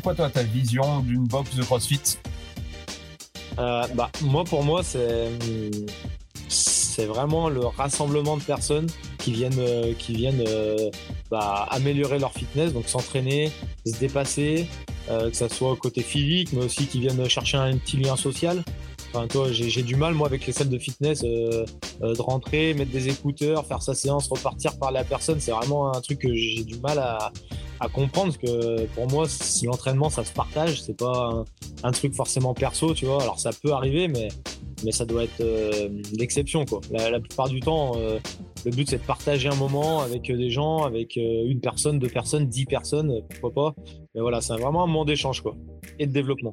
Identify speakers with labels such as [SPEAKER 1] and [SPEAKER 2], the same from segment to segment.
[SPEAKER 1] quoi toi ta vision d'une box de CrossFit?
[SPEAKER 2] Bah, Moi, pour moi, c'est c'est vraiment le rassemblement de personnes qui viennent, euh, qui viennent euh, bah, améliorer leur fitness, donc s'entraîner, se dépasser, euh, que ça soit au côté physique, mais aussi qui viennent chercher un petit lien social. Enfin, toi, j'ai du mal, moi, avec les salles de fitness, de rentrer, mettre des écouteurs, faire sa séance, repartir par la personne. C'est vraiment un truc que j'ai du mal à, à, comprendre. Que pour moi, si l'entraînement, ça se partage, c'est pas un, truc forcément perso, tu vois. Alors, ça peut arriver, mais mais ça doit être euh, l'exception. Quoi. La, plupart du temps, euh, le but c'est de partager un moment avec euh, des gens, avec une personne, deux personnes, dix personnes, pourquoi pas. Mais voilà, c'est vraiment un moment d'échange quoi, et de développement.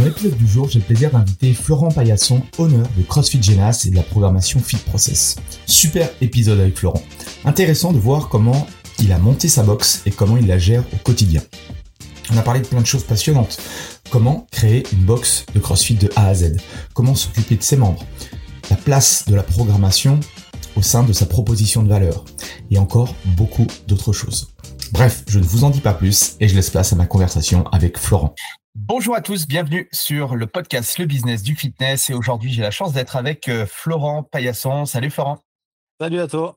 [SPEAKER 3] Dans l'épisode du jour, j'ai le plaisir d'inviter Florent Paillasson, honneur de CrossFit Genas et de la programmation Fit Process. Super épisode avec Florent. Intéressant de voir comment il a monté sa box et comment il la gère au quotidien. On a parlé de plein de choses passionnantes. Comment créer une box de CrossFit de A à Z Comment s'occuper de ses membres La place de la programmation au sein de sa proposition de valeur. Et encore beaucoup d'autres choses. Bref, je ne vous en dis pas plus et je laisse place à ma conversation avec Florent. Bonjour à tous, bienvenue sur le podcast Le Business du Fitness. Et aujourd'hui, j'ai la chance d'être avec euh, Florent Paillasson. Salut Florent.
[SPEAKER 2] Salut à toi.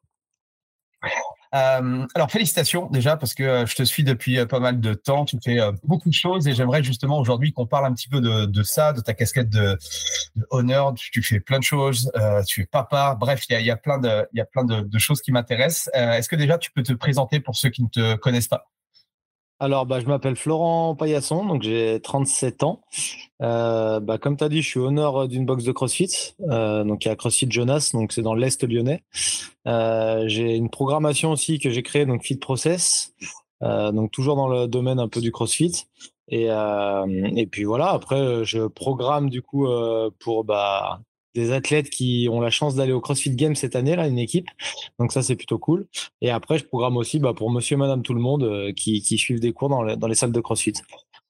[SPEAKER 1] Euh, alors félicitations déjà parce que euh, je te suis depuis pas mal de temps. Tu fais beaucoup de choses et j'aimerais justement aujourd'hui qu'on parle un petit peu de, ça, de ta casquette de, honneur. Tu, fais plein de choses. tu es papa. Bref, il y a, plein de, il y a plein de choses qui m'intéressent. Est-ce que déjà tu peux te présenter pour ceux qui ne te connaissent pas?
[SPEAKER 2] Alors, bah, je m'appelle Florent Paillasson, donc j'ai 37 ans. Euh, bah, comme tu as dit, je suis honneur d'une box de CrossFit. Euh, donc, il y a CrossFit Jonas, donc c'est dans l'Est lyonnais. Euh, j'ai une programmation aussi que j'ai créée, donc Fit Process, donc toujours dans le domaine un peu du CrossFit. Et, et puis voilà, après, je programme du coup pour bah, des athlètes qui ont la chance d'aller au CrossFit Games cette année, là, une équipe. Donc ça, c'est plutôt cool. Et après, je programme aussi bah, pour monsieur et madame tout le monde euh, qui, qui, suivent des cours dans, dans les salles de CrossFit.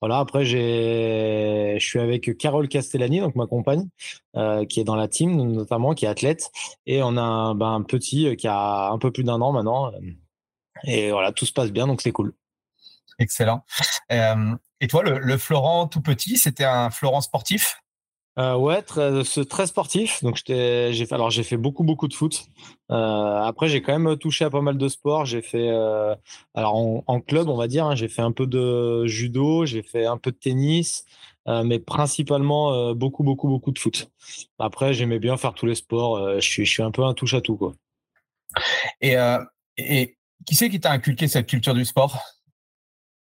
[SPEAKER 2] Voilà, après, je suis avec Carole Castellani, donc ma compagne, euh, qui est dans la team, notamment, qui est athlète. Et on a un, bah, petit euh, qui a un peu plus d'un an maintenant. Et voilà, tout se passe bien, donc c'est cool.
[SPEAKER 1] Excellent. et toi, le Florent tout petit, c'était un Florent sportif?
[SPEAKER 2] Euh, ouais, très, très sportif. Donc j'ai fait, alors j'ai fait beaucoup beaucoup de foot. Euh, après j'ai quand même touché à pas mal de sports. J'ai fait, euh, alors en, club on va dire, hein, j'ai fait un peu de judo, j'ai fait un peu de tennis, euh, mais principalement euh, beaucoup beaucoup beaucoup de foot. Après j'aimais bien faire tous les sports. Euh, je suis je suis un peu un touche à tout quoi.
[SPEAKER 1] Et, et qui c'est qui t'a inculqué cette culture du sport?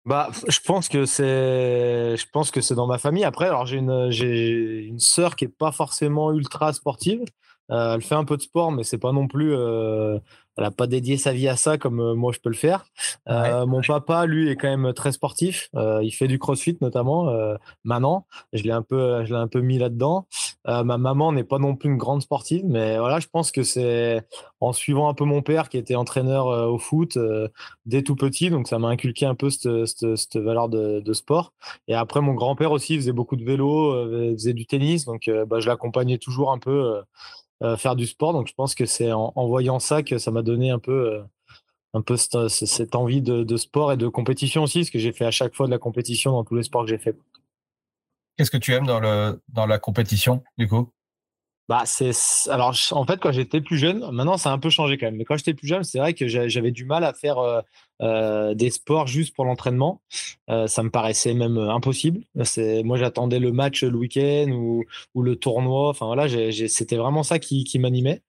[SPEAKER 2] Bah, je pense que c'est, je pense que c'est dans ma famille. Après, alors j'ai une, j'ai une sœur qui est pas forcément ultra sportive. Euh, elle fait un peu de sport, mais c'est pas non plus. Euh, elle a pas dédié sa vie à ça comme euh, moi je peux le faire. Mon papa, lui, est quand même très sportif. Il fait du CrossFit notamment. maintenant, je l'ai un peu, je l'ai un peu mis là-dedans. Ma maman n'est pas non plus une grande sportive, mais voilà, je pense que c'est en suivant un peu mon père qui était entraîneur au foot dès tout petit, donc ça m'a inculqué un peu cette, valeur de, de, sport. Et après, mon grand-père aussi faisait beaucoup de vélo, faisait du tennis, donc bah, je l'accompagnais toujours un peu euh, faire du sport. Donc je pense que c'est en, voyant ça que ça m'a donné un peu, euh, un peu cette, envie de, sport et de compétition aussi, parce que j'ai fait à chaque fois de la compétition dans tous les sports que j'ai fait.
[SPEAKER 1] Qu'est-ce que tu aimes dans, le, dans la compétition, du coup?
[SPEAKER 2] Bah, c'est alors en fait quand j'étais plus jeune, maintenant ça a un peu changé quand même. Mais quand j'étais plus jeune, c'est vrai que j'avais du mal à faire euh, euh, des sports juste pour l'entraînement. Euh, ça me paraissait même impossible. C'est moi j'attendais le match le week-end ou, ou le tournoi. Enfin c'était vraiment ça qui, qui m'animait.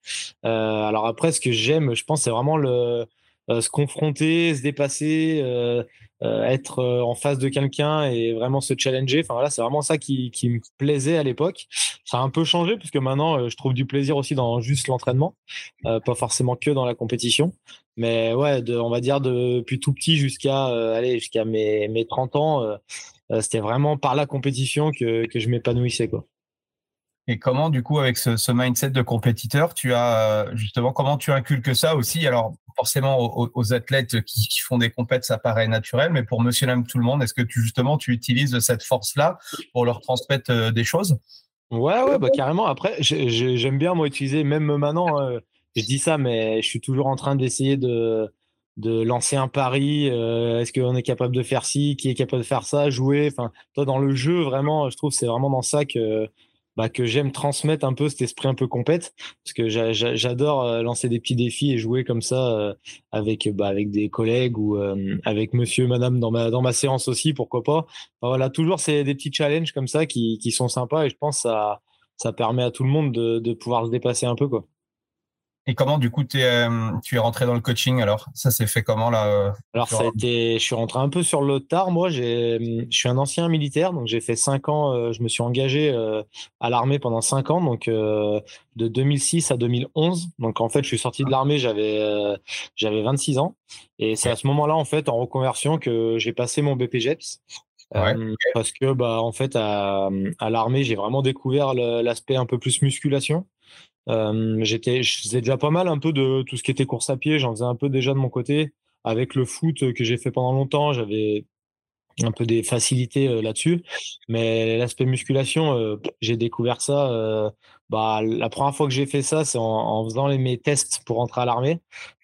[SPEAKER 2] alors après, ce que j'aime, je pense, c'est vraiment le se confronter, se dépasser, euh, être euh, en face de quelqu'un et vraiment se challenger. Enfin voilà, c'est vraiment ça qui, me plaisait à l'époque. Ça a un peu changé puisque maintenant euh, je trouve du plaisir aussi dans juste l'entraînement, pas forcément que dans la compétition. Mais ouais, on va dire depuis tout petit jusqu'à jusqu'à mes, mes 30 ans, c'était vraiment par la compétition que, que je m'épanouissais quoi.
[SPEAKER 1] Et comment, du coup, avec ce, ce mindset de compétiteur, tu as justement comment tu inculques ça aussi? Alors, forcément, aux, athlètes qui, font des compètes, ça paraît naturel, mais pour Monsieur Lame tout le monde, est-ce que tu justement tu utilises cette force-là pour leur transmettre euh, des choses?
[SPEAKER 2] Ouais, ouais, bah carrément. Après, j'aime bien moi utiliser, même maintenant, hein, je dis ça, mais je suis toujours en train d'essayer de de lancer un pari. Euh, est-ce qu'on est capable de faire ci Qui est capable de faire ça Jouer. Enfin, toi, dans le jeu, vraiment, je trouve c'est vraiment dans ça que bah, que j'aime transmettre un peu cet esprit un peu compète parce que j'adore euh, lancer des petits défis et jouer comme ça euh, avec bah, avec des collègues ou euh, avec monsieur madame dans ma dans ma séance aussi pourquoi pas. Voilà toujours c'est des petits challenges comme ça qui, qui sont sympas et je pense que ça ça permet à tout le monde de, de pouvoir se dépasser un peu quoi
[SPEAKER 1] et comment, du coup, es, tu es rentré dans le coaching alors? Ça s'est fait comment là euh,
[SPEAKER 2] Alors, ça a été, je suis rentré un peu sur le tard. Moi, je suis un ancien militaire, donc j'ai fait cinq ans. Euh, je me suis engagé euh, à l'armée pendant cinq ans, donc de 2006 à 2011. Donc, en fait, je suis sorti de l'armée, j'avais j'avais 26 ans. Et c'est à ce moment-là, en fait, en reconversion, que j'ai passé mon BPJEPS. Parce que, bah, en fait, à, à l'armée, j'ai vraiment découvert l'aspect un peu plus musculation. Euh, j'étais, je faisais déjà pas mal un peu de tout ce qui était course à pied. J'en faisais un peu déjà de mon côté. Avec le foot que j'ai fait pendant longtemps, j'avais un peu des facilités euh, là-dessus. Mais l'aspect musculation, euh, j'ai découvert ça. Euh, bah, la première fois que j'ai fait ça, c'est en, faisant les, mes tests pour entrer à l'armée.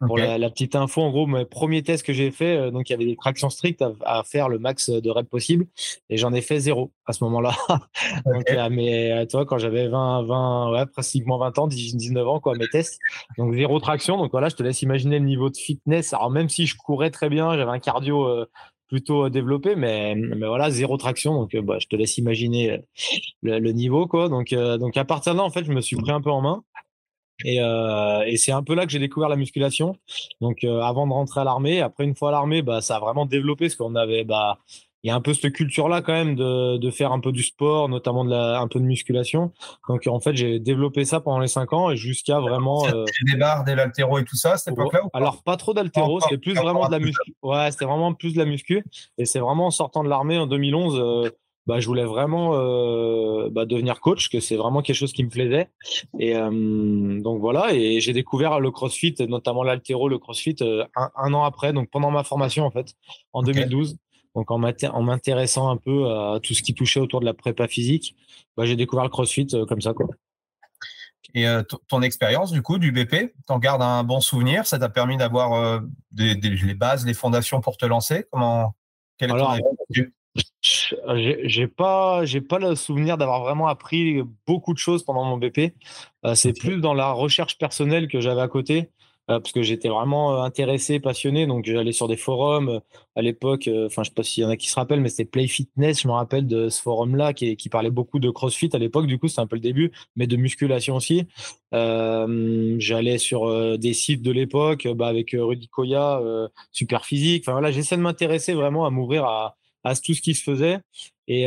[SPEAKER 2] Pour la, petite info, en gros, mes premiers tests que j'ai fait, donc il y avait des tractions strictes à, faire le max de reps possible, et j'en ai fait zéro à ce moment-là. donc, mais toi, quand j'avais 20, 20, ouais, pratiquement 20 ans, 19 ans, quoi, mes tests. Donc zéro traction. Donc voilà, je te laisse imaginer le niveau de fitness. Alors même si je courais très bien, j'avais un cardio plutôt développé, mais, mais voilà, zéro traction. Donc, euh, bah, je te laisse imaginer euh, le, niveau, quoi. Donc, euh, donc, à partir de là, en fait, je me suis pris un peu en main. Et, et c'est un peu là que j'ai découvert la musculation. Donc, avant de rentrer à l'armée, après, une fois à l'armée, bah, ça a vraiment développé ce qu'on avait, bah, il y a un peu cette culture-là quand même de, de, faire un peu du sport, notamment de la, un peu de musculation. Donc en fait, j'ai développé ça pendant les cinq ans et jusqu'à vraiment.
[SPEAKER 1] Euh... Des barres, des laltéros et tout ça cette époque-là
[SPEAKER 2] Alors pas trop d'altéros, c'était plus vraiment de la muscu. Ouais, c'était vraiment plus de la muscu. Et c'est vraiment en sortant de l'armée en 2011. Euh, bah, je voulais vraiment euh, bah, devenir coach, que c'est vraiment quelque chose qui me plaisait. Et euh, donc voilà, et j'ai découvert le CrossFit, notamment l'altéro, le CrossFit, un, un, an après, donc pendant ma formation en fait, en 2012. Donc en m'intéressant un peu à tout ce qui touchait autour de la prépa physique, bah, j'ai découvert le CrossFit euh, comme ça. Quoi.
[SPEAKER 1] Et euh, ton expérience du coup du BP, t'en gardes un bon souvenir? Ça t'a permis d'avoir euh, des, les bases, les fondations pour te lancer? Comment
[SPEAKER 2] Quel Alors, j'ai pas j'ai pas le souvenir d'avoir vraiment appris beaucoup de choses pendant mon BP. c'est plus dans la recherche personnelle que j'avais à côté. Euh, parce que j'étais vraiment euh, intéressé, passionné. Donc j'allais sur des forums euh, à l'époque. Enfin, je sais pas s'il y en a qui se rappellent, mais c'était Play Fitness. Je me rappelle de ce forum-là qui, parlait beaucoup de CrossFit à l'époque. Du coup, c'était un peu le début, mais de musculation aussi. j'allais sur des sites de l'époque, bah, avec Rudy Koya, Super Physique. Enfin voilà, j'essaie de m'intéresser vraiment à m'ouvrir à, tout ce qui se faisait. Et,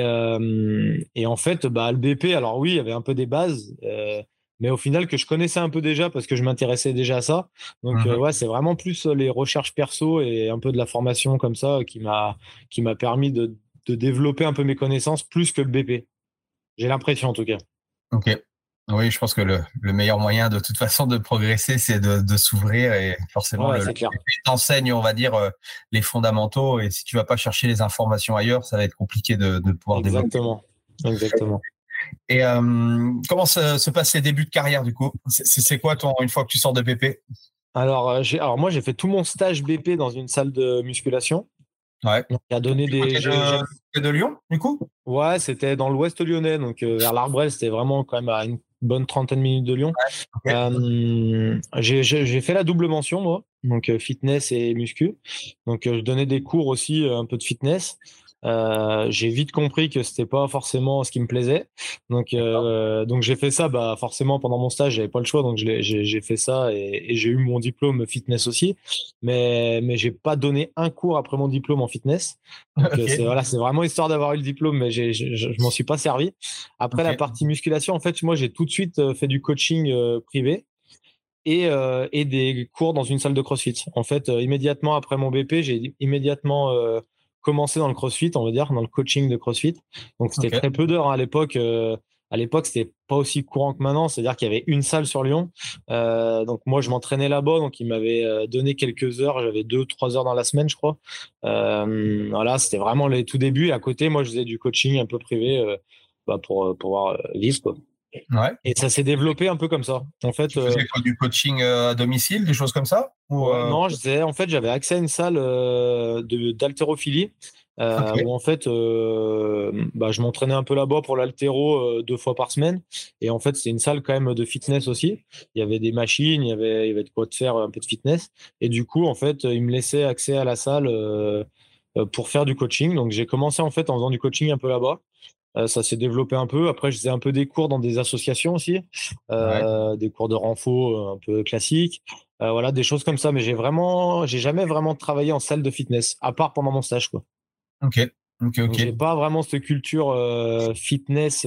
[SPEAKER 2] et en fait, bah, le BP, alors oui, il y avait un peu des bases mais au final que je connaissais un peu déjà parce que je m'intéressais déjà à ça. Donc euh, mhm. ouais, c'est vraiment plus euh, les recherches perso et un peu de la formation comme ça qui m'a qui m'a permis de, de, développer un peu mes connaissances plus que le BP. J'ai l'impression en tout cas.
[SPEAKER 1] Ok. Oui, je pense que le, le, meilleur moyen de toute façon de progresser, c'est de, de s'ouvrir et forcément ouais, le, t'enseigne, on va dire, euh, les fondamentaux. Et si tu vas pas chercher les informations ailleurs, ça va être compliqué de, de pouvoir
[SPEAKER 2] Exactement.
[SPEAKER 1] développer. Exactement. Et euh, comment se, se, passent les débuts de carrière du coup? C'est quoi ton, une fois que tu sors de BP
[SPEAKER 2] alors, euh, alors moi j'ai fait tout mon stage BP dans une salle de musculation.
[SPEAKER 1] Ouais.
[SPEAKER 2] Donc, a donné des.
[SPEAKER 1] De, de, Lyon du coup?
[SPEAKER 2] Ouais, c'était dans l'ouest lyonnais, donc euh, vers l'Arbrel, c'était vraiment quand même à une bonne trentaine de minutes de Lyon. j'ai fait la double mention, moi, donc fitness et muscu. Donc, je donnais des cours aussi, un peu de fitness. Euh, j'ai vite compris que c'était pas forcément ce qui me plaisait. Donc, euh, donc j'ai fait ça. Bah, forcément, pendant mon stage, j'avais pas le choix, donc j'ai fait ça et, j'ai eu mon diplôme fitness aussi. Mais, mais j'ai pas donné un cours après mon diplôme en fitness. Donc, euh, c'est voilà, c'est vraiment histoire d'avoir eu le diplôme, mais je, je m'en suis pas servi. Après la partie musculation, en fait, moi, j'ai tout de suite fait du coaching privé. Et, et, des cours dans une salle de CrossFit. En fait, immédiatement après mon BP, j'ai immédiatement commencé dans le CrossFit, on va dire, dans le coaching de CrossFit. Donc c'était très peu d'heures à l'époque. Euh, à l'époque, c'était pas aussi courant que maintenant, c'est-à-dire qu'il y avait une salle sur Lyon. Euh, donc moi, je m'entraînais là-bas, donc il m'avait euh, donné quelques heures. J'avais deux, trois heures dans la semaine, je crois. voilà, c'était vraiment les tout débuts. Et à côté, moi, je faisais du coaching un peu privé bah, pour pouvoir vivre. Quoi. Et ça s'est développé un peu comme ça. En fait,
[SPEAKER 1] tu faisais euh, du coaching euh, à domicile, des choses comme ça
[SPEAKER 2] Ou euh, Non, je en fait, j'avais accès à une salle d'haltérophilie. où en fait bah, je m'entraînais un peu là-bas pour l'altéro deux fois par semaine. Et en fait c'est une salle quand même de fitness aussi. Il y avait des machines il y avait, il y avait de quoi faire un peu de fitness. Et du coup en fait ils me laissaient accès à la salle pour faire du coaching. Donc j'ai commencé en fait en faisant du coaching un peu là-bas. euh, ça s'est développé un peu. Après, je faisais un peu des cours dans des associations aussi, euh, des cours de renfort euh, un peu classiques. voilà, des choses comme ça. Mais j'ai vraiment, j'ai jamais vraiment travaillé en salle de fitness, à part pendant mon stage, quoi.
[SPEAKER 1] Ok. Ok, ok.
[SPEAKER 2] J'ai pas vraiment cette culture fitness,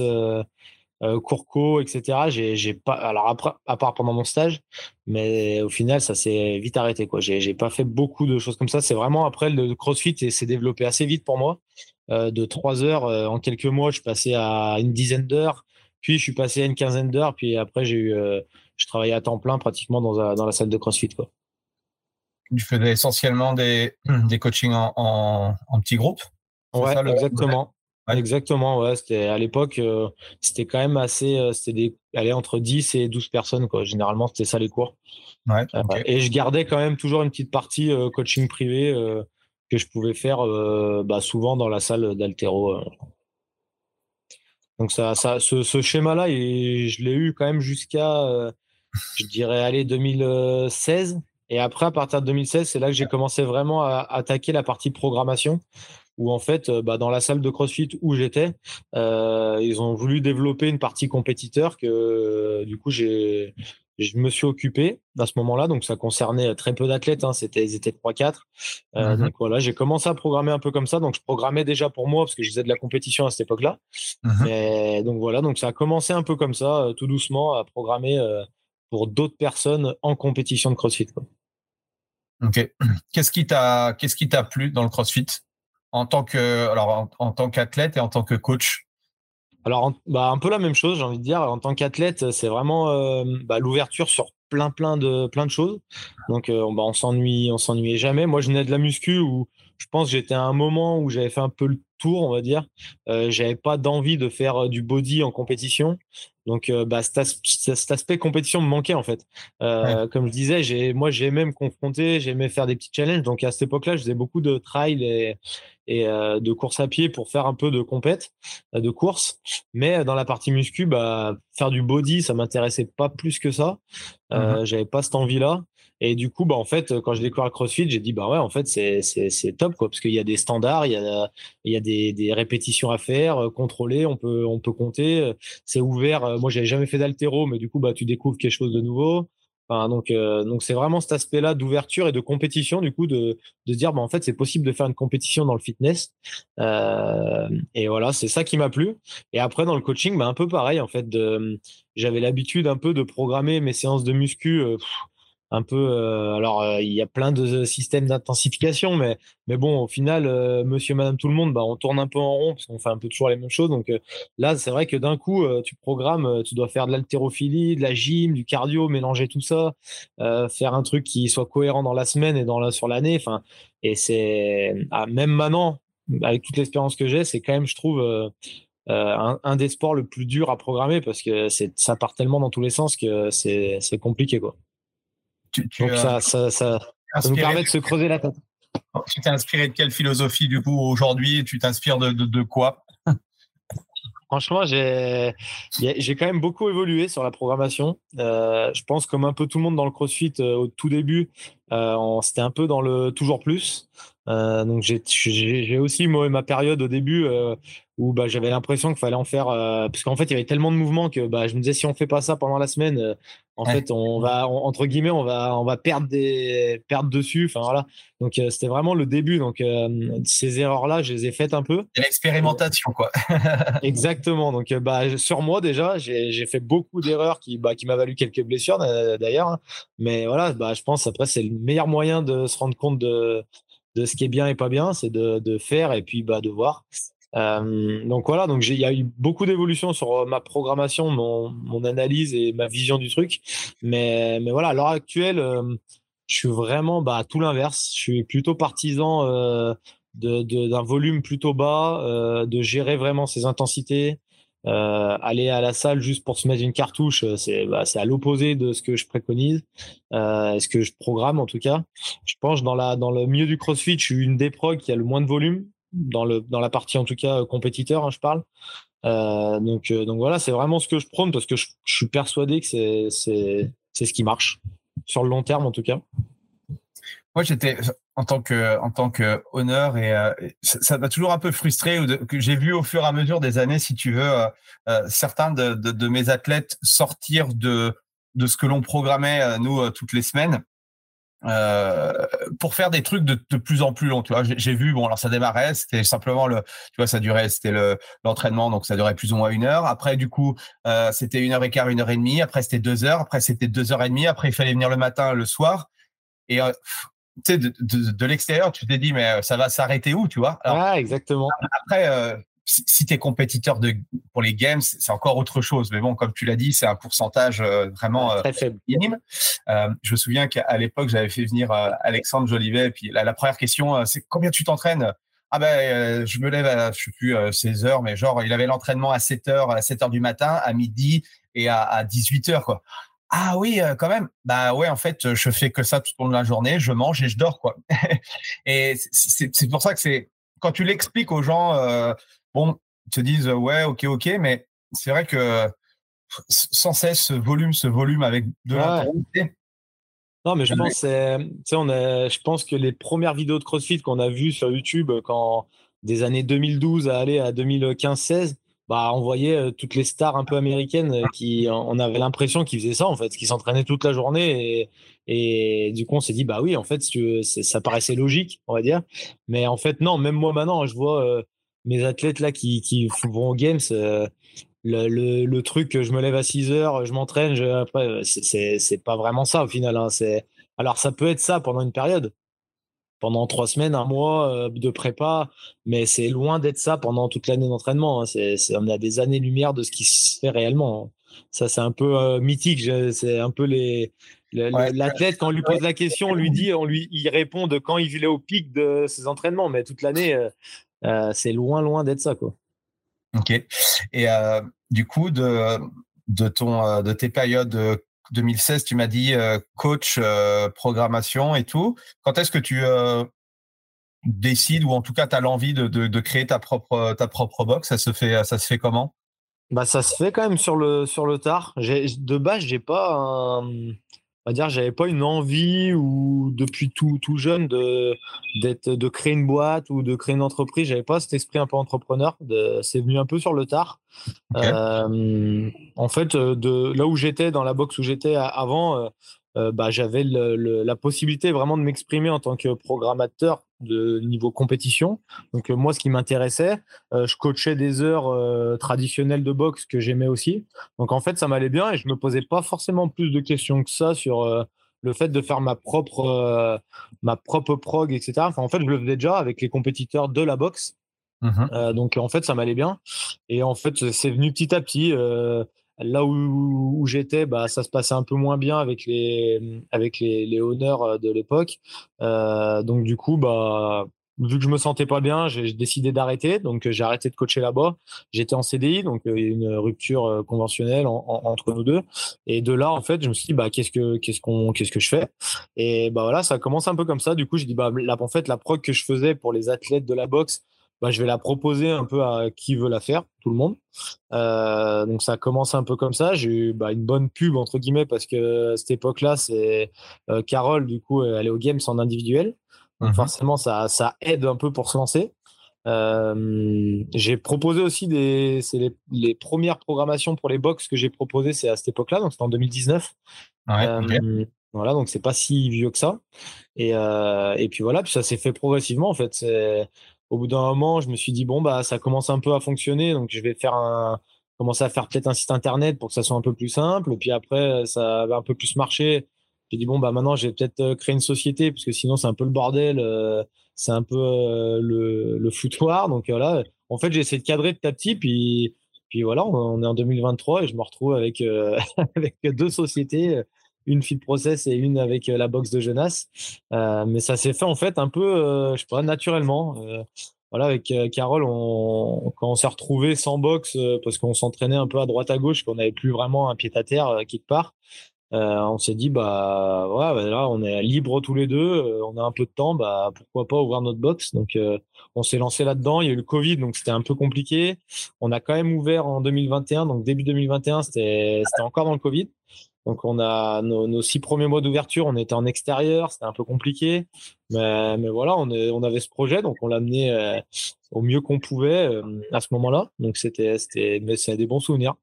[SPEAKER 2] euh, courco, etc. J'ai, j'ai pas, alors après, à part pendant mon stage, mais au final, ça s'est vite arrêté, quoi. J'ai, j'ai pas fait beaucoup de choses comme ça. C'est vraiment après le CrossFit et s'est développé assez vite pour moi. Euh, de trois heures. Euh, en quelques mois, je suis passé à une dizaine d'heures. Puis je suis passé à une quinzaine d'heures. Puis après, j'ai eu, euh, je travaillais à temps plein pratiquement dans, dans la salle de CrossFit. Quoi.
[SPEAKER 1] Tu faisais essentiellement des, des coachings en, en, petits groupes
[SPEAKER 2] Ouais, exactement. Exactement, ouais. C'était à l'époque, c'était quand même assez, c'était des, entre 10 et 12 personnes, quoi. Généralement, c'était ça les cours.
[SPEAKER 1] Ouais,
[SPEAKER 2] et je gardais quand même toujours une petite partie coaching privé que je pouvais faire euh, bah, souvent dans la salle d'altéro. Euh. Donc ça, ce, schéma-là, je l'ai eu quand même jusqu'à, euh, je dirais, aller 2016. Et après, à partir de 2016, c'est là que j'ai commencé vraiment à attaquer la partie programmation où en fait, bah, dans la salle de CrossFit où j'étais, ils ont voulu développer une partie compétiteur que du coup j'ai je me suis occupé à ce moment-là, donc ça concernait très peu d'athlètes, hein, c'était, ils étaient 3-4. Euh, mmh donc voilà, j'ai commencé à programmer un peu comme ça, donc je programmais déjà pour moi parce que je faisais de la compétition à cette époque-là. Mmh donc voilà, donc ça a commencé un peu comme ça, euh, tout doucement, à programmer euh, pour d'autres personnes en compétition de CrossFit.
[SPEAKER 1] Ok. Qu'est-ce qui t'a, qu'est-ce qui t'a plu dans le CrossFit? En tant que, alors en tant qu'athlète et en tant que coach?
[SPEAKER 2] Alors, bah, un peu la même chose, j'ai envie de dire. En tant qu'athlète, c'est vraiment euh, bah, l'ouverture sur plein, plein de, plein de choses. Donc, euh, bah, on s'ennuie, on s'ennuyait jamais. Moi, je venais de la muscu où je pense que j'étais à un moment où j'avais fait un peu le tour, on va dire. Euh, j'avais pas d'envie de faire du body en compétition. Donc, bah, cet, aspect compétition me manquait en fait. Comme je disais, j'ai, moi, j'aimais me confronter, j'aimais faire des petits challenges. Donc, à cette époque-là, je faisais beaucoup de trail et, et euh, de course à pied pour faire un peu de compète, euh, de course. Mais euh, dans la partie muscu, bah, faire du body, ça m'intéressait pas plus que ça. Mmh j'avais pas cette envie-là. Et du coup, bah, en fait, quand j'ai découvert CrossFit, j'ai dit, bah ouais, en fait, c'est, c'est, top, quoi, parce qu'il y a des standards, il y a, il y a des, des répétitions à faire, contrôler, on peut, on peut compter. C'est ouvert. Moi, j'avais jamais fait d'altéro, mais du coup, bah, tu découvres quelque chose de nouveau donc, euh, donc c'est vraiment cet aspect-là d'ouverture et de compétition, du coup, de, de dire, bah, en fait, c'est possible de faire une compétition dans le fitness. Euh, et voilà, c'est ça qui m'a plu. Et après, dans le coaching, bah, un peu pareil, en fait, j'avais l'habitude un peu de programmer mes séances de muscu. Euh, un peu. Euh, alors, euh, il y a plein de systèmes d'intensification, mais, bon, au final, euh, monsieur, madame, tout le monde, bah, on tourne un peu en rond parce qu'on fait un peu toujours les mêmes choses. Donc là, c'est vrai que d'un coup, tu programmes, tu dois faire de l'haltérophilie, de la gym, du cardio, mélanger tout ça, faire un truc qui soit cohérent dans la semaine et dans la, sur l'année. Et c'est ah, même maintenant, avec toute l'expérience que j'ai, c'est quand même, je trouve. un, un, des sports le plus dur à programmer parce que ça part tellement dans tous les sens que c'est compliqué quoi. Donc ça, ça, ça, nous permet de se creuser la tête.
[SPEAKER 1] Tu t'es inspiré de quelle philosophie du coup aujourd'hui? Tu t'inspires de, de, quoi?
[SPEAKER 2] Franchement, j'ai quand même beaucoup évolué sur la programmation. Euh, je pense comme un peu tout le monde dans le CrossFit euh, au tout début, euh, c'était un peu dans le toujours plus. Donc j'ai aussi moi, ma période au début où bah, j'avais l'impression qu'il fallait en faire parce qu'en fait il y avait tellement de mouvements que bah, je me disais si on fait pas ça pendant la semaine euh, en fait on va entre guillemets on va on va perdre des perdre dessus enfin voilà. Donc euh, c'était vraiment le début. Donc ces erreurs là je les ai faites un peu.
[SPEAKER 1] L'expérimentation quoi.
[SPEAKER 2] Exactement. Donc bah sur moi déjà j'ai fait beaucoup d'erreurs qui bah, qui m'a valu quelques blessures d'ailleurs hein. mais voilà bah je pense après c'est le meilleur moyen de se rendre compte de de ce qui est bien et pas bien, c'est de, de, faire et puis bah, de voir. Euh, donc voilà, donc il y a eu beaucoup d'évolution sur euh, ma programmation, mon, mon, analyse et ma vision du truc. Mais, mais voilà, à l'heure actuelle, euh, je suis vraiment bah, tout l'inverse. Je suis plutôt partisan euh, d'un de, volume plutôt bas, de gérer vraiment ses intensités, aller à la salle juste pour se mettre une cartouche, c'est bah, à l'opposé de ce que je préconise, ce que je programme en tout cas. Je pense dans la dans le milieu du CrossFit, je suis une des pros qui a le moins de volume dans le dans la partie en tout cas compétiteur, hein, je parle. Euh, donc euh, donc voilà, c'est vraiment ce que je prône parce que je, suis persuadé que c'est ce qui marche sur le long terme en tout cas.
[SPEAKER 1] Moi, j'étais en tant que en tant que honneur et euh, ça m'a toujours un peu frustré ou que j'ai vu au fur et à mesure des années, si tu veux, euh, euh, certains de, de, de, mes athlètes sortir de de ce que l'on programmait euh, nous euh, toutes les semaines. Pour faire des trucs de, de plus en plus longs, tu vois. J'ai vu, bon, alors ça démarrait, c'était simplement le, tu vois, ça durait, c'était le l'entraînement, donc ça durait plus ou moins une heure. Après, du coup, c'était une heure et quart, une heure et demie. Après, c'était deux heures. Après, c'était deux heures et demie. Après, il fallait venir le matin, le soir. Et tu sais, de, de, de l'extérieur, tu t'es dit, mais euh, ça va s'arrêter où, tu vois?
[SPEAKER 2] Alors, exactement.
[SPEAKER 1] Après, si tu es compétiteur de, pour les games, c'est encore autre chose. Mais bon, comme tu l'as dit, c'est un pourcentage euh, vraiment euh, minime. Euh, je me souviens qu'à l'époque, j'avais fait venir Alexandre Jolivet. Et puis la, la première question, c'est combien tu t'entraînes? Ah ben, je me lève à, je sais plus, 16 heures, mais genre, il avait l'entraînement à 7 heures, à 7 heures du matin, à midi et à, à 18 heures, quoi. Ah oui, euh, quand même. Bah ouais, en fait, je fais que ça tout au long de la journée, je mange et je dors, quoi. et c'est pour ça que c'est quand tu l'expliques aux gens, bon, ils te disent ouais, ok, ok, mais c'est vrai que sans cesse ce volume, ce volume avec de
[SPEAKER 2] ouais. Non, mais je pense, c'est, on a, je pense que les premières vidéos de CrossFit qu'on a vues sur YouTube quand des années 2012 à aller à 2015-16, bah, on voyait euh, toutes les stars un peu américaines euh, qui, on avait l'impression qu'ils faisaient ça, en fait, qu'ils s'entraînaient toute la journée. Et, et, du coup, on s'est dit, bah oui, en fait, ça paraissait logique, on va dire. Mais en fait, non, même moi maintenant, je vois euh, mes athlètes là qui, qui vont aux Games. le, le, le, truc, je me lève à 6 heures, je m'entraîne, c'est pas vraiment ça au final. Hein, alors, ça peut être ça pendant une période, pendant trois semaines, un mois euh, de prépa, mais c'est loin d'être ça pendant toute l'année d'entraînement. Hein. On a des années-lumière de ce qui se fait réellement. Hein. Ça, c'est un peu euh, mythique. C'est un peu les, l'athlète quand on lui pose la question, on lui dit, on lui, il répond de quand il est au pic de ses entraînements, mais toute l'année, euh, c'est loin, loin d'être ça, quoi.
[SPEAKER 1] Ok. Et du coup, de, de ton, de tes périodes 2016, tu m'as dit euh, coach, euh, programmation et tout. Quand est-ce que tu euh, décides ou en tout cas tu as l'envie de, de, de, créer ta propre, ta propre box? Ça se fait, ça se fait comment?
[SPEAKER 2] Bah, Ça se fait quand même sur le, sur le tard. De base, j'ai pas un va dire j'avais pas une envie ou depuis tout tout jeune de d'être de créer une boîte ou de créer une entreprise j'avais pas cet esprit un peu entrepreneur c'est venu un peu sur le tard okay. euh, en fait de là où j'étais dans la box où j'étais avant euh, euh, bah, j'avais le, le, la possibilité vraiment de m'exprimer en tant que programmateur de niveau compétition. Donc euh, moi, ce qui m'intéressait, euh, je coachais des heures euh, traditionnelles de boxe que j'aimais aussi. Donc en fait, ça m'allait bien et je me posais pas forcément plus de questions que ça sur le fait de faire ma propre ma propre prog, etc. Enfin, en fait, je le faisais déjà avec les compétiteurs de la boxe. Mmh. donc en fait, ça m'allait bien. Et en fait, c'est venu petit à petit. Là où, j'étais, bah, ça se passait un peu moins bien avec les, avec les, honneurs euh, de l'époque. Euh, donc, du coup, bah, vu que je me sentais pas bien, j'ai décidé d'arrêter. Donc, j'ai arrêté de coacher là-bas. J'étais en CDI, donc il y a une rupture euh, conventionnelle en, en, entre nous deux. Et de là, en fait, je me suis dit, bah, qu'est-ce que, qu'est-ce qu'on, qu'est-ce que je fais? Et bah voilà, ça commence un peu comme ça. Du coup, j'ai dit, bah, là, en fait, la prog que je faisais pour les athlètes de la boxe, bah, je vais la proposer un peu à qui veut la faire, tout le monde. Euh, donc ça a commencé un peu comme ça. J'ai eu bah, une bonne pub entre guillemets parce que à cette époque-là, c'est euh, Carole du coup, elle est au games en individuel. Donc mhm. forcément, ça, ça aide un peu pour se lancer. Euh, j'ai proposé aussi des, c'est les, les, premières programmations pour les box que j'ai proposées, c'est à cette époque-là, donc c'était en 2019. Ouais, Voilà, donc c'est pas si vieux que ça. Et, et puis voilà, puis ça s'est fait progressivement en fait. Au bout d'un moment, je me suis dit bon bah ça commence un peu à fonctionner, donc je vais faire un commencer à faire peut-être un site internet pour que ça soit un peu plus simple. Puis après, ça va un peu plus marcher. J'ai dit bon bah maintenant je vais peut-être euh, créer une société parce que sinon c'est un peu le bordel, euh, c'est un peu euh, le, le foutoir. Donc voilà, en fait j'ai essayé de cadrer petit à petit, puis puis voilà, on est en 2023 et je me retrouve avec avec deux sociétés une feed process et une avec euh, la box de Jonas. Euh, mais ça s'est fait en fait un peu, euh, je sais pas, naturellement. voilà, avec Carole, on, quand on s'est retrouvé sans box parce qu'on s'entraînait un peu à droite à gauche, qu'on n'avait plus vraiment un pied à terre quelque part. On s'est dit bah ouais, bah, là on est libre tous les deux, on a un peu de temps, bah pourquoi pas ouvrir notre box. Donc on s'est lancé là-dedans. Il y a eu le Covid, donc c'était un peu compliqué. On a quand même ouvert en 2021, donc début 2021, c'était encore dans le Covid. Donc on a nos, six premiers mois d'ouverture, on était en extérieur, c'était un peu compliqué, mais, voilà, on, est, on avait ce projet, donc on l'a amené euh, au mieux qu'on pouvait euh, à ce moment-là. Donc c'était, c'était, mais c'est des bons souvenirs.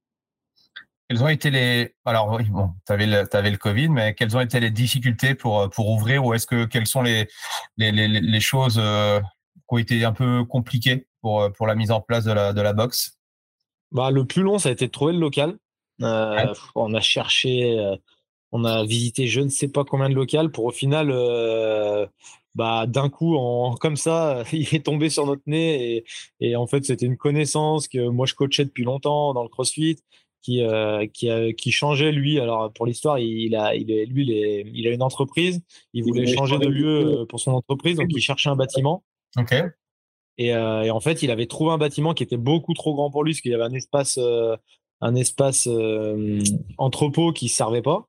[SPEAKER 1] Quelles ont été les alors oui bon tu avais le avais le Covid mais quelles ont été les difficultés pour pour ouvrir ou est-ce que quelles sont les les, les, les choses euh, qui ont été un peu compliquées pour pour la mise en place de la de la box?
[SPEAKER 2] Bah le plus long ça a été de trouver le local euh, on a cherché, euh, on a visité je ne sais pas combien de locales pour au final, euh, bah, d'un coup, en, comme ça, il est tombé sur notre nez. Et, en fait, c'était une connaissance que moi, je coachais depuis longtemps dans le CrossFit. Qui, qui, qui changeait lui. Alors pour l'histoire, il a, il est, lui, il, a une entreprise. Il voulait changer de lieu pour son entreprise, donc il cherchait un bâtiment.
[SPEAKER 1] Ok.
[SPEAKER 2] Et, et, en fait, il avait trouvé un bâtiment qui était beaucoup trop grand pour lui, parce qu'il y avait un espace un espace euh, entrepôt qui servait pas.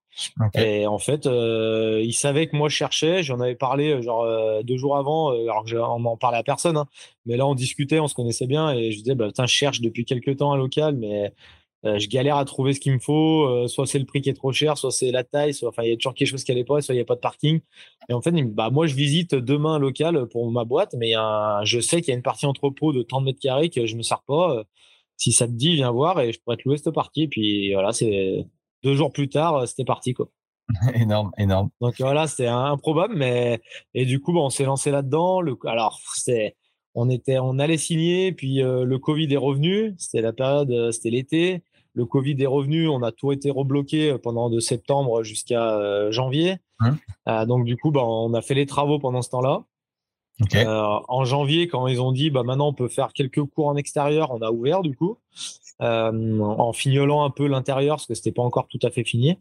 [SPEAKER 2] Et en fait, euh, il savait que moi je cherchais. J'en avais parlé euh, genre deux jours avant, alors que on m'en parlait à personne. Hein. Mais là, on discutait, on se connaissait bien, et je disais, bah, je cherche depuis quelques temps un local, mais je galère à trouver ce qu'il me faut. soit c'est le prix qui est trop cher, soit c'est la taille, soit enfin il y a toujours quelque chose qui n'allait pas, soit il n'y a pas de parking. Et en fait, bah moi je visite demain un local pour ma boîte, mais je sais qu'il y a une partie entrepôt de 30 mètres carrés que je me sers pas si ça te dit, viens voir et je pourrais te louer cette partie. Puis voilà, c'est deux jours plus tard, euh, c'était parti quoi.
[SPEAKER 1] énorme, énorme.
[SPEAKER 2] Donc voilà, c'était improbable, mais et du coup, on s'est lancé là-dedans. Le... Alors c'est, on était, on allait signer, puis euh, le Covid est revenu. C'était la période, euh, c'était l'été. Le Covid est revenu, on a tout été rebloqué pendant de septembre jusqu'à janvier. Hein donc du coup, bah, on a fait les travaux pendant ce temps-là. Euh, en janvier, quand ils ont dit, bah maintenant on peut faire quelques cours en extérieur, on a ouvert du coup, euh, en fignolant un peu l'intérieur parce que c'était pas encore tout à fait fini.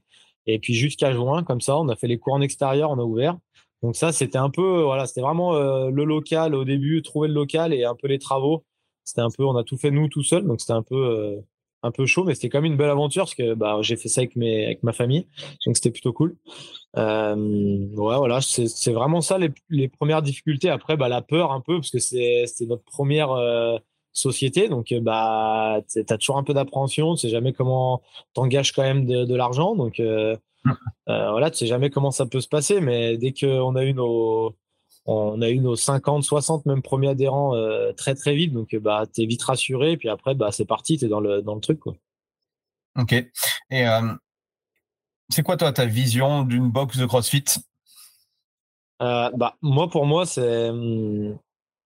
[SPEAKER 2] Et puis jusqu'à juin, comme ça, on a fait les cours en extérieur, on a ouvert. Donc ça, c'était un peu, voilà, c'était vraiment euh, le local au début, trouver le local et un peu les travaux. C'était un peu, on a tout fait nous tout seul, donc c'était un peu un peu chaud, mais c'était quand même une belle aventure parce que bah, j'ai fait ça avec, mes, avec ma famille, donc c'était plutôt cool. Euh, ouais, voilà, c'est vraiment ça les, les, premières difficultés. Après, bah, la peur un peu parce que c'est notre première euh, société, donc bah, tu as toujours un peu d'appréhension, tu sais jamais comment t'engages quand même de, de l'argent, donc euh, mmh. euh, voilà, tu sais jamais comment ça peut se passer, mais dès qu'on a eu nos on a eu nos 50, 60 même premiers adhérents euh, très très vite. Donc bah es vite rassuré. Puis après bah c'est parti, tu es dans le dans le truc quoi.
[SPEAKER 1] Ok. Et euh, c'est quoi toi ta vision d'une box de CrossFit?
[SPEAKER 2] Euh, Bah moi pour moi c'est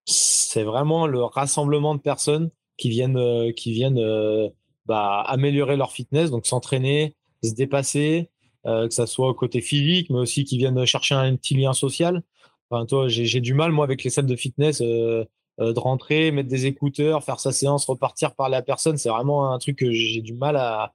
[SPEAKER 2] c'est vraiment le rassemblement de personnes qui viennent qui viennent bah, améliorer leur fitness, donc s'entraîner, se dépasser, que ça soit au côté physique, mais aussi qui viennent chercher un petit lien social toi, j'ai du mal, moi, avec les salles de fitness, euh, euh, de rentrer, mettre des écouteurs, faire sa séance, repartir par la personne. C'est vraiment un truc que j'ai du mal à,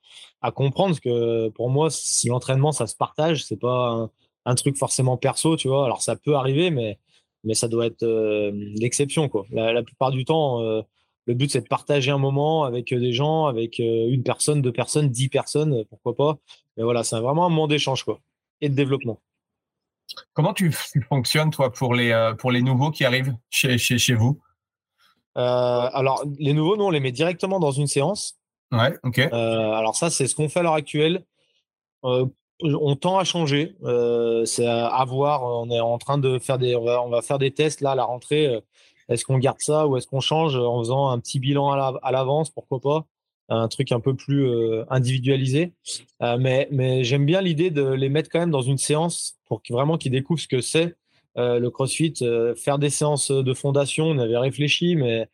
[SPEAKER 2] comprendre. Parce que pour moi, si l'entraînement, ça se partage, c'est pas un, truc forcément perso, tu vois. Alors, ça peut arriver, mais, mais ça doit être euh, l'exception, quoi. La, plupart du temps, le but, c'est de partager un moment avec des gens, avec une personne, deux personnes, dix personnes, pourquoi pas. Mais voilà, c'est vraiment un moment d'échange, quoi, et de développement.
[SPEAKER 1] Comment tu, fonctionnes, toi, pour les, euh, pour les nouveaux qui arrivent chez, chez, chez vous?
[SPEAKER 2] Alors, les nouveaux, nous, on les met directement dans une séance.
[SPEAKER 1] Ouais, ok.
[SPEAKER 2] alors, ça, c'est ce qu'on fait à l'heure actuelle. on tend à changer. c'est à, voir. On est en train de faire des. On va, faire des tests là à la rentrée. Est-ce qu'on garde ça ou est-ce qu'on change en faisant un petit bilan à l'avance? Pourquoi pas? Un truc un peu plus euh, individualisé. Euh, mais mais j'aime bien l'idée de les mettre quand même dans une séance pour vraiment qu'ils découvrent ce que c'est euh, le CrossFit. faire des séances de fondation, on avait réfléchi, mais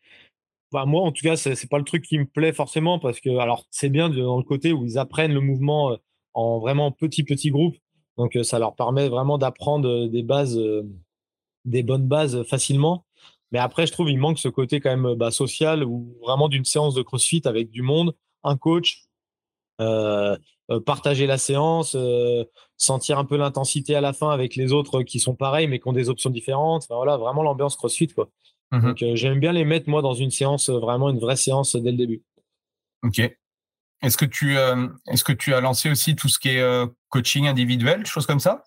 [SPEAKER 2] bah, moi, en tout cas, c'est, pas le truc qui me plaît forcément parce que, alors, c'est bien dans le côté où ils apprennent le mouvement en vraiment petits, petits groupes. Donc, ça leur permet vraiment d'apprendre des bases, des bonnes bases facilement. Mais après, je trouve il manque ce côté quand même bah, social ou vraiment d'une séance de CrossFit avec du monde, un coach, euh, euh, partager la séance, euh, sentir un peu l'intensité à la fin avec les autres qui sont pareils mais qui ont des options différentes. voilà, vraiment l'ambiance CrossFit quoi. Mmh Donc j'aime bien les mettre moi dans une séance vraiment une vraie séance dès le début.
[SPEAKER 1] Ok. Est-ce que tu est-ce que tu as lancé aussi tout ce qui est coaching individuel, choses comme ça?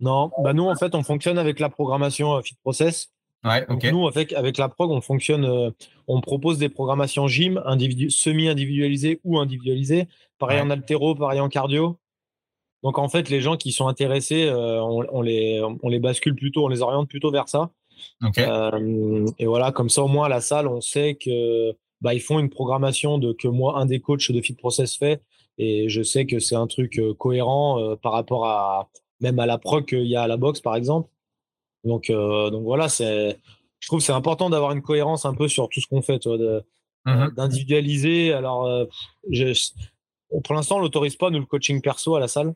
[SPEAKER 2] Non, bah nous en fait on fonctionne avec la programmation Fit Process.
[SPEAKER 1] Ouais,
[SPEAKER 2] nous, avec, avec la prog, on fonctionne, euh, on propose des programmations gym semi-individualisées ou individualisées, pareil en altéro, pareil en cardio. Donc en fait, les gens qui sont intéressés, euh, on, les, on les bascule plutôt, on les oriente plutôt vers ça. Euh, et voilà, comme ça au moins à la salle, on sait que bah, ils font une programmation de que moi, un des coachs de Fit Process fait, et je sais que c'est un truc cohérent par rapport à même à la prog qu'il y a à la boxe par exemple. Donc, euh, donc voilà, c'est, je trouve que c'est important d'avoir une cohérence un peu sur tout ce qu'on fait, de, mmh d'individualiser. Alors, euh, pour l'instant, on l'autorise pas, nous, le coaching perso à la salle.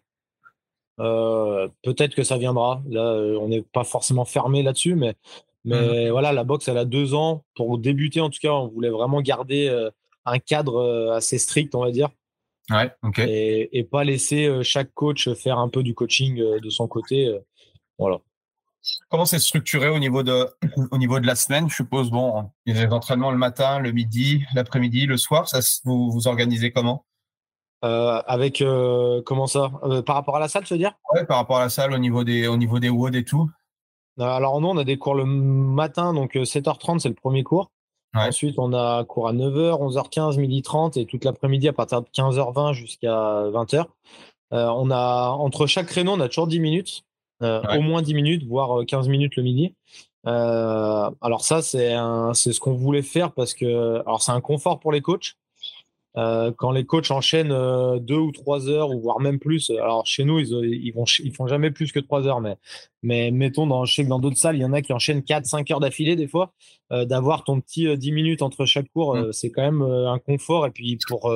[SPEAKER 2] Euh, peut-être que ça viendra. Là, on n'est pas forcément fermé là-dessus, mais, mais voilà, la boxe, elle a deux ans. Pour débuter, en tout cas, on voulait vraiment garder un cadre assez strict, on va dire.
[SPEAKER 1] Ouais, ok.
[SPEAKER 2] Et, et pas laisser chaque coach faire un peu du coaching de son côté. Voilà.
[SPEAKER 1] Comment c'est structuré au niveau de au niveau de la semaine? Je suppose bon, il y a des entraînements le matin, le midi, l'après-midi, le soir. Ça, vous vous organisez comment?
[SPEAKER 2] Euh, Avec euh, comment ça? Euh, Par rapport à la salle, tu veux dire?
[SPEAKER 1] Ouais, par rapport à la salle, au niveau des au niveau des WOD et tout.
[SPEAKER 2] Alors nous, on a des cours le matin, donc 7h30, c'est le premier cours. Ensuite, on a cours à 9h, 11h15, 12h30 et toute l'après-midi à partir de 15h20 jusqu'à 20h. on a entre chaque créneau, on a toujours 10 minutes. Euh, au moins 10 minutes, voire 15 euh, minutes le midi. Euh, alors ça, c'est ce qu'on voulait faire parce que alors c'est un confort pour les coachs. quand les coachs enchaînent deux ou trois heures, ou voire même plus, alors chez nous, ils, ils, vont, ils font jamais plus que trois heures, mais, mais mettons, dans, je sais que dans d'autres salles, il y en a qui enchaînent 4-5 heures d'affilée des fois. D'avoir ton petit 10 minutes entre chaque cours, mmh. c'est quand même un confort. Et puis pour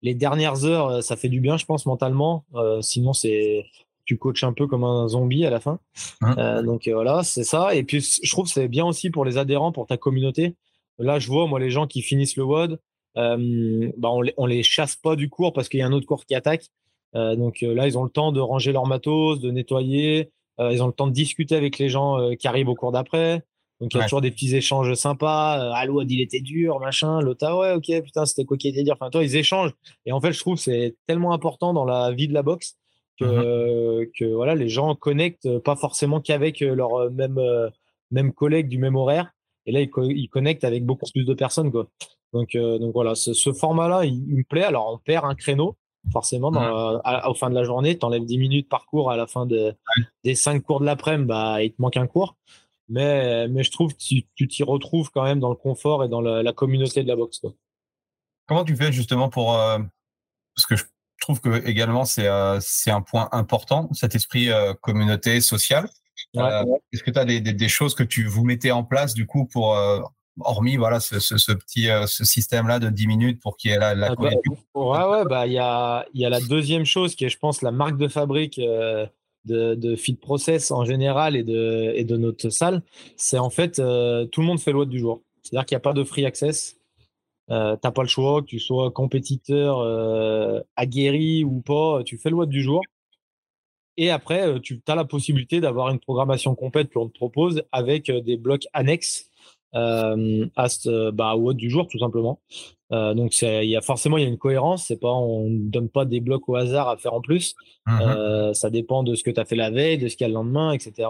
[SPEAKER 2] les dernières heures, ça fait du bien, je pense, mentalement. sinon, c'est tu coaches un peu comme un zombie à la fin. Hein. Euh, donc euh, voilà, c'est ça. Et puis je trouve que c'est bien aussi pour les adhérents, pour ta communauté. Là, je vois moi les gens qui finissent le WOD, euh, bah, on, les, les chasse pas du cours parce qu'il y a un autre cours qui attaque. donc là, ils ont le temps de ranger leur matos, de nettoyer. ils ont le temps de discuter avec les gens qui arrivent au cours d'après. Donc il y a toujours des petits échanges sympas. ah, le il était dur, machin. L'autre, ah ouais, ok, putain, c'était quoi qui était dur. Enfin, toi, ils échangent. Et en fait, je trouve que c'est tellement important dans la vie de la boxe que, mmh que voilà, les gens connectent pas forcément qu'avec leurs même, même collègues du même horaire. Et là, ils, connectent avec beaucoup plus de personnes. Quoi. Donc, donc voilà, ce, format-là, il, me plaît. Alors, on perd un créneau, forcément, dans, au fin de la journée. Tu enlèves 10 minutes par cours à la fin de, des 5 cours de l'après-midi, bah, il te manque un cours. Mais, mais je trouve que tu t'y retrouves quand même dans le confort et dans la, communauté de la boxe.
[SPEAKER 1] Comment tu fais justement pour. parce que je je trouve que également c'est euh, un point important cet esprit euh, communauté sociale. Euh, est-ce que tu as des, des, choses que tu vous mettez en place du coup pour hormis voilà ce, ce, petit ce système là de 10 minutes pour qu'il y ait la, la ah
[SPEAKER 2] bah, ouais ouais bah il y a il y a la deuxième chose qui est je pense la marque de fabrique de, de Fit Process en général et de et de notre salle. C'est en fait tout le monde fait le du jour. C'est-à-dire qu'il n'y a pas de free access euh, t'as pas le choix, que tu sois compétiteur euh, aguerri ou pas, tu fais le WOD du jour. Et après, euh, tu as la possibilité d'avoir une programmation complète qu'on te propose avec euh, des blocs annexes euh, à ce bah, du jour, tout simplement. donc, il y a forcément il y a une cohérence. C'est pas, on ne donne pas des blocs au hasard à faire en plus. Mmh ça dépend de ce que tu as fait la veille, de ce qu'il y a le lendemain, etc.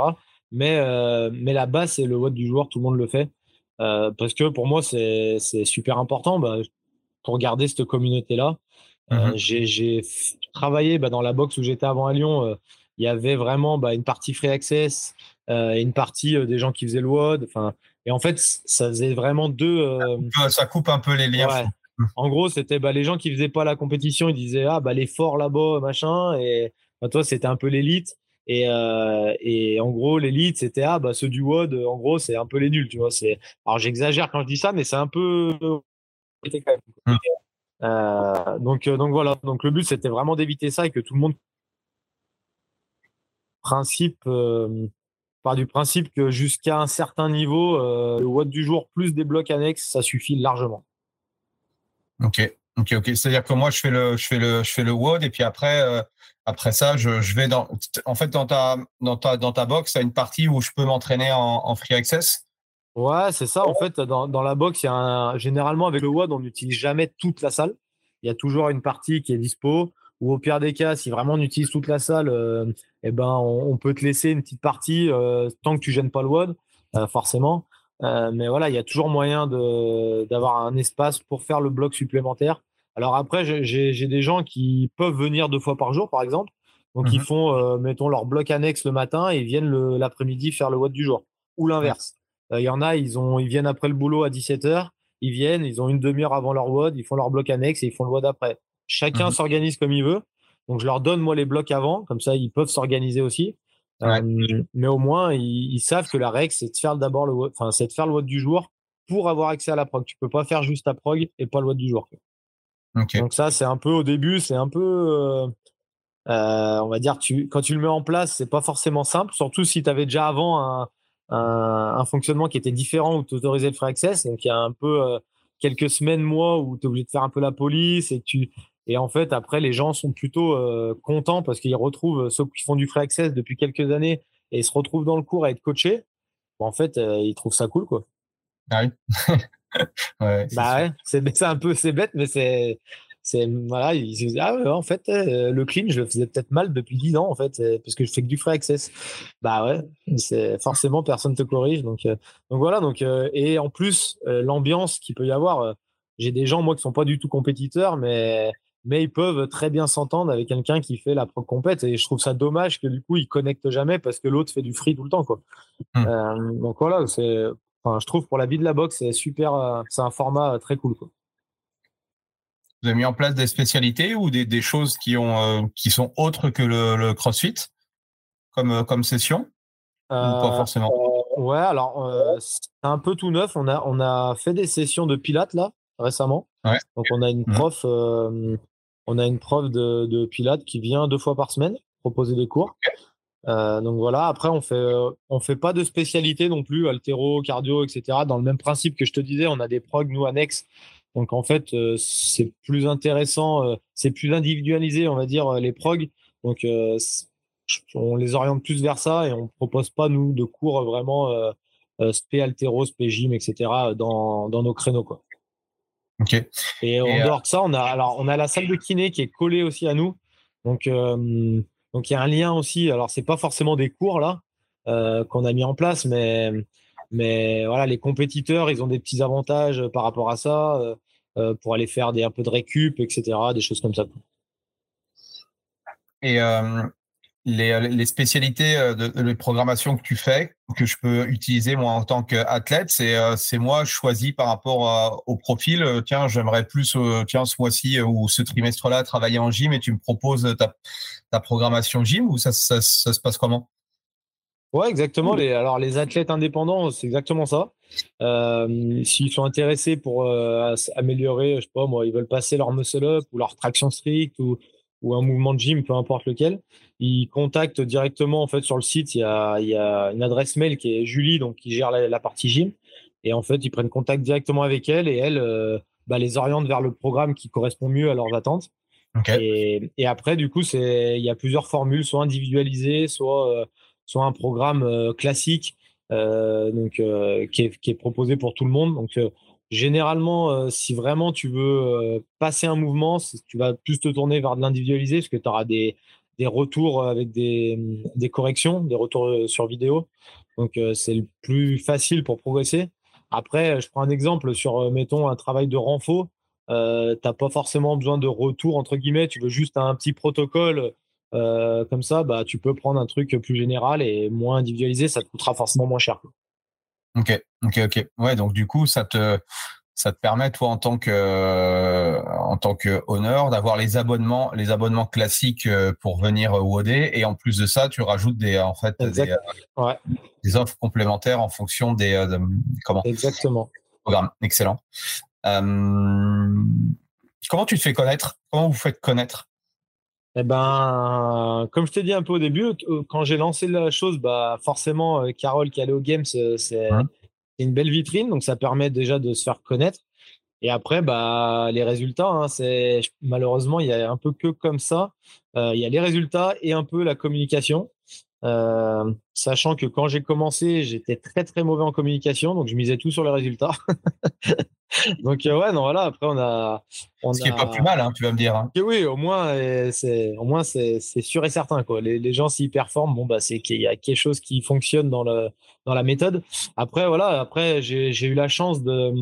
[SPEAKER 2] Mais, mais la base, c'est le WOD du jour, tout le monde le fait. Parce que pour moi, c'est super important bah, pour garder cette communauté-là. Mmh j'ai travaillé bah, dans la boxe où j'étais avant à Lyon. il y avait vraiment bah, une partie free access et une partie des gens qui faisaient le WOD. Et en fait, ça faisait vraiment deux.
[SPEAKER 1] Ça coupe, un peu les liens.
[SPEAKER 2] Mmh. En gros, c'était les gens qui faisaient pas la compétition, ils disaient ah bah les forts là-bas machin et toi c'était un peu l'élite et, euh, et en gros l'élite c'était ah bah ceux du WOD en gros c'est un peu les nuls tu vois c'est alors j'exagère quand je dis ça mais c'est un peu mmh. euh, donc euh, donc voilà. Donc le but c'était vraiment d'éviter ça et que tout le monde principe part du principe que jusqu'à un certain niveau le WOD du jour plus des blocs annexes ça suffit largement.
[SPEAKER 1] Ok, ok, ok. C'est-à-dire que moi, je fais le, je fais le, je fais le WOD et puis après, euh, après ça, je, je, vais dans, en fait, dans ta, dans ta, dans ta box, il y a une partie où je peux m'entraîner en, en, free access?
[SPEAKER 2] Ouais, c'est ça. En fait, dans, dans la box, il y a un, généralement avec le WOD, on n'utilise jamais toute la salle. Il y a toujours une partie qui est dispo. Ou au pire des cas, si vraiment on utilise toute la salle, euh, eh ben, on, peut te laisser une petite partie euh, tant que tu gênes pas le WOD, forcément. Euh, mais voilà, il y a toujours moyen d'avoir un espace pour faire le bloc supplémentaire. Alors après, j'ai des gens qui peuvent venir deux fois par jour, par exemple. Donc, ils mmh font, euh, mettons, leur bloc annexe le matin et ils viennent l'après-midi faire le WOD du jour. Ou l'inverse. Euh, il y en a, ils, ont, ils viennent après le boulot à 17h. Ils viennent, ils ont une demi-heure avant leur WOD, ils font leur bloc annexe et ils font le WOD après. Chacun mmh s'organise comme il veut. Donc, je leur donne, moi, les blocs avant. Comme ça, ils peuvent s'organiser aussi. Euh, mais au moins, ils, savent que la règle, c'est de faire d'abord le, enfin, c'est de faire le WOD du jour pour avoir accès à la prog. Tu peux pas faire juste ta prog et pas le WOD du jour. Donc ça, c'est un peu au début, c'est un peu, euh, euh, on va dire, tu, quand tu le mets en place, c'est pas forcément simple, surtout si tu avais déjà avant un, un, fonctionnement qui était différent où tu autorisais le free access. Donc il y a un peu quelques semaines, mois où tu es obligé de faire un peu la police et tu et en fait, après, les gens sont plutôt euh, contents parce qu'ils retrouvent ceux qui font du free access depuis quelques années et ils se retrouvent dans le cours à être coachés. en fait, euh, ils trouvent ça cool, quoi.
[SPEAKER 1] Ah oui.
[SPEAKER 2] ouais, bah ouais, c'est un peu c'est bête, mais c'est c'est voilà, ils se disent ah ouais, en fait euh, le clean je le faisais peut-être mal depuis 10 ans en fait parce que je fais que du free access. Bah ouais, c'est forcément personne te corrige donc donc voilà donc et en plus l'ambiance qu'il peut y avoir j'ai des gens moi qui sont pas du tout compétiteurs mais mais ils peuvent très bien s'entendre avec quelqu'un qui fait la compète. Et je trouve ça dommage que du coup, ils connectent jamais parce que l'autre fait du free tout le temps. Quoi. Mmh. Euh, donc voilà, c'est, enfin, je trouve pour la vie de la boxe, c'est super, euh, c'est un format euh, très cool. Quoi.
[SPEAKER 1] Vous avez mis en place des spécialités ou des, des choses qui, ont, qui sont autres que le, CrossFit? Comme, comme session? Pas forcément?
[SPEAKER 2] ouais, alors c'est un peu tout neuf. On a, on a fait des sessions de pilates là récemment. Donc on a une mmh. prof, on a une prof de, de Pilates qui vient deux fois par semaine proposer des cours. Euh, donc voilà, après on fait on fait pas de spécialité non plus, altéro, cardio, etc. Dans le même principe que je te disais, on a des prog nous annexes. Donc en fait euh, c'est plus intéressant, euh, c'est plus individualisé, on va dire les prog. Donc on les oriente plus vers ça et on propose pas nous de cours vraiment spé altéro, spé gym, etc. dans, dans nos créneaux quoi. Et en euh, dehors de ça, on a, alors, on a la salle de kiné qui est collée aussi à nous. Donc, euh, donc il y a un lien aussi. Alors, c'est pas forcément des cours là euh, qu'on a mis en place, mais, voilà, les compétiteurs, ils ont des petits avantages par rapport à ça pour aller faire des, un peu de récup, etc., des choses comme ça.
[SPEAKER 1] Les, les, spécialités euh, de, de, programmation que tu fais, que je peux utiliser moi en tant qu'athlète, c'est euh, c'est moi choisi par rapport au profil. Euh, tiens, j'aimerais plus, tiens, ce mois-ci ou ce trimestre-là travailler en gym et tu me proposes ta, ta programmation gym ou ça, ça, se passe comment?
[SPEAKER 2] Ouais, exactement. Les, alors, les athlètes indépendants, c'est exactement ça. Euh, S'ils sont intéressés pour améliorer, je sais pas, moi, ils veulent passer leur muscle-up ou leur traction strict ou, ou un mouvement de gym, peu importe lequel, ils contactent directement en fait sur le site. Il y a, il y a une adresse mail qui est Julie, donc qui gère la, partie gym. Et en fait, ils prennent contact directement avec elle et elle euh, bah, les oriente vers le programme qui correspond mieux à leurs attentes. Et, et, après, du coup, c'est il y a plusieurs formules, soit individualisées, soit euh, soit un programme euh, classique, donc qui est, qui, est, proposé pour tout le monde. Donc Généralement, euh, si vraiment tu veux euh, passer un mouvement, tu vas plus te tourner vers de l'individualisé parce que tu auras des, retours avec des, des, corrections, des retours euh, sur vidéo. Donc, c'est le plus facile pour progresser. Après, je prends un exemple sur, mettons, un travail de renfort. Euh, tu n'as pas forcément besoin de retour, entre guillemets. Tu veux juste un petit protocole comme ça, bah, tu peux prendre un truc plus général et moins individualisé. Ça te coûtera forcément moins cher.
[SPEAKER 1] Ok, ok, ok. Ouais, donc du coup, ça te, ça te permet toi en tant que en tant que honneur d'avoir les abonnements les abonnements classiques euh, pour venir WOD et en plus de ça tu rajoutes des en fait des, euh, des, offres complémentaires en fonction des euh, comment?
[SPEAKER 2] Exactement.
[SPEAKER 1] Programme. Excellent. Comment tu te fais connaître? Comment vous faites connaître?
[SPEAKER 2] Eh ben, comme je t'ai dit un peu au début, quand j'ai lancé la chose, bah forcément, Carole qui allait au Games, c'est c'est une belle vitrine, donc ça permet déjà de se faire connaître. Et après, bah, les résultats, hein, c'est malheureusement, il y a un peu que comme ça. Euh, il y a les résultats et un peu la communication. Euh, sachant que quand j'ai commencé, j'étais très très mauvais en communication, donc je misais tout sur les résultats. donc euh, ouais, non voilà. Après on a,
[SPEAKER 1] on ce qui est pas plus mal, hein, tu vas me dire. Hein.
[SPEAKER 2] oui, au moins c'est, au moins c'est, sûr et certain quoi. Les, les gens s'y performent, bon bah c'est qu'il y a quelque chose qui fonctionne dans le dans la méthode. Après voilà, après j'ai, j'ai eu la chance de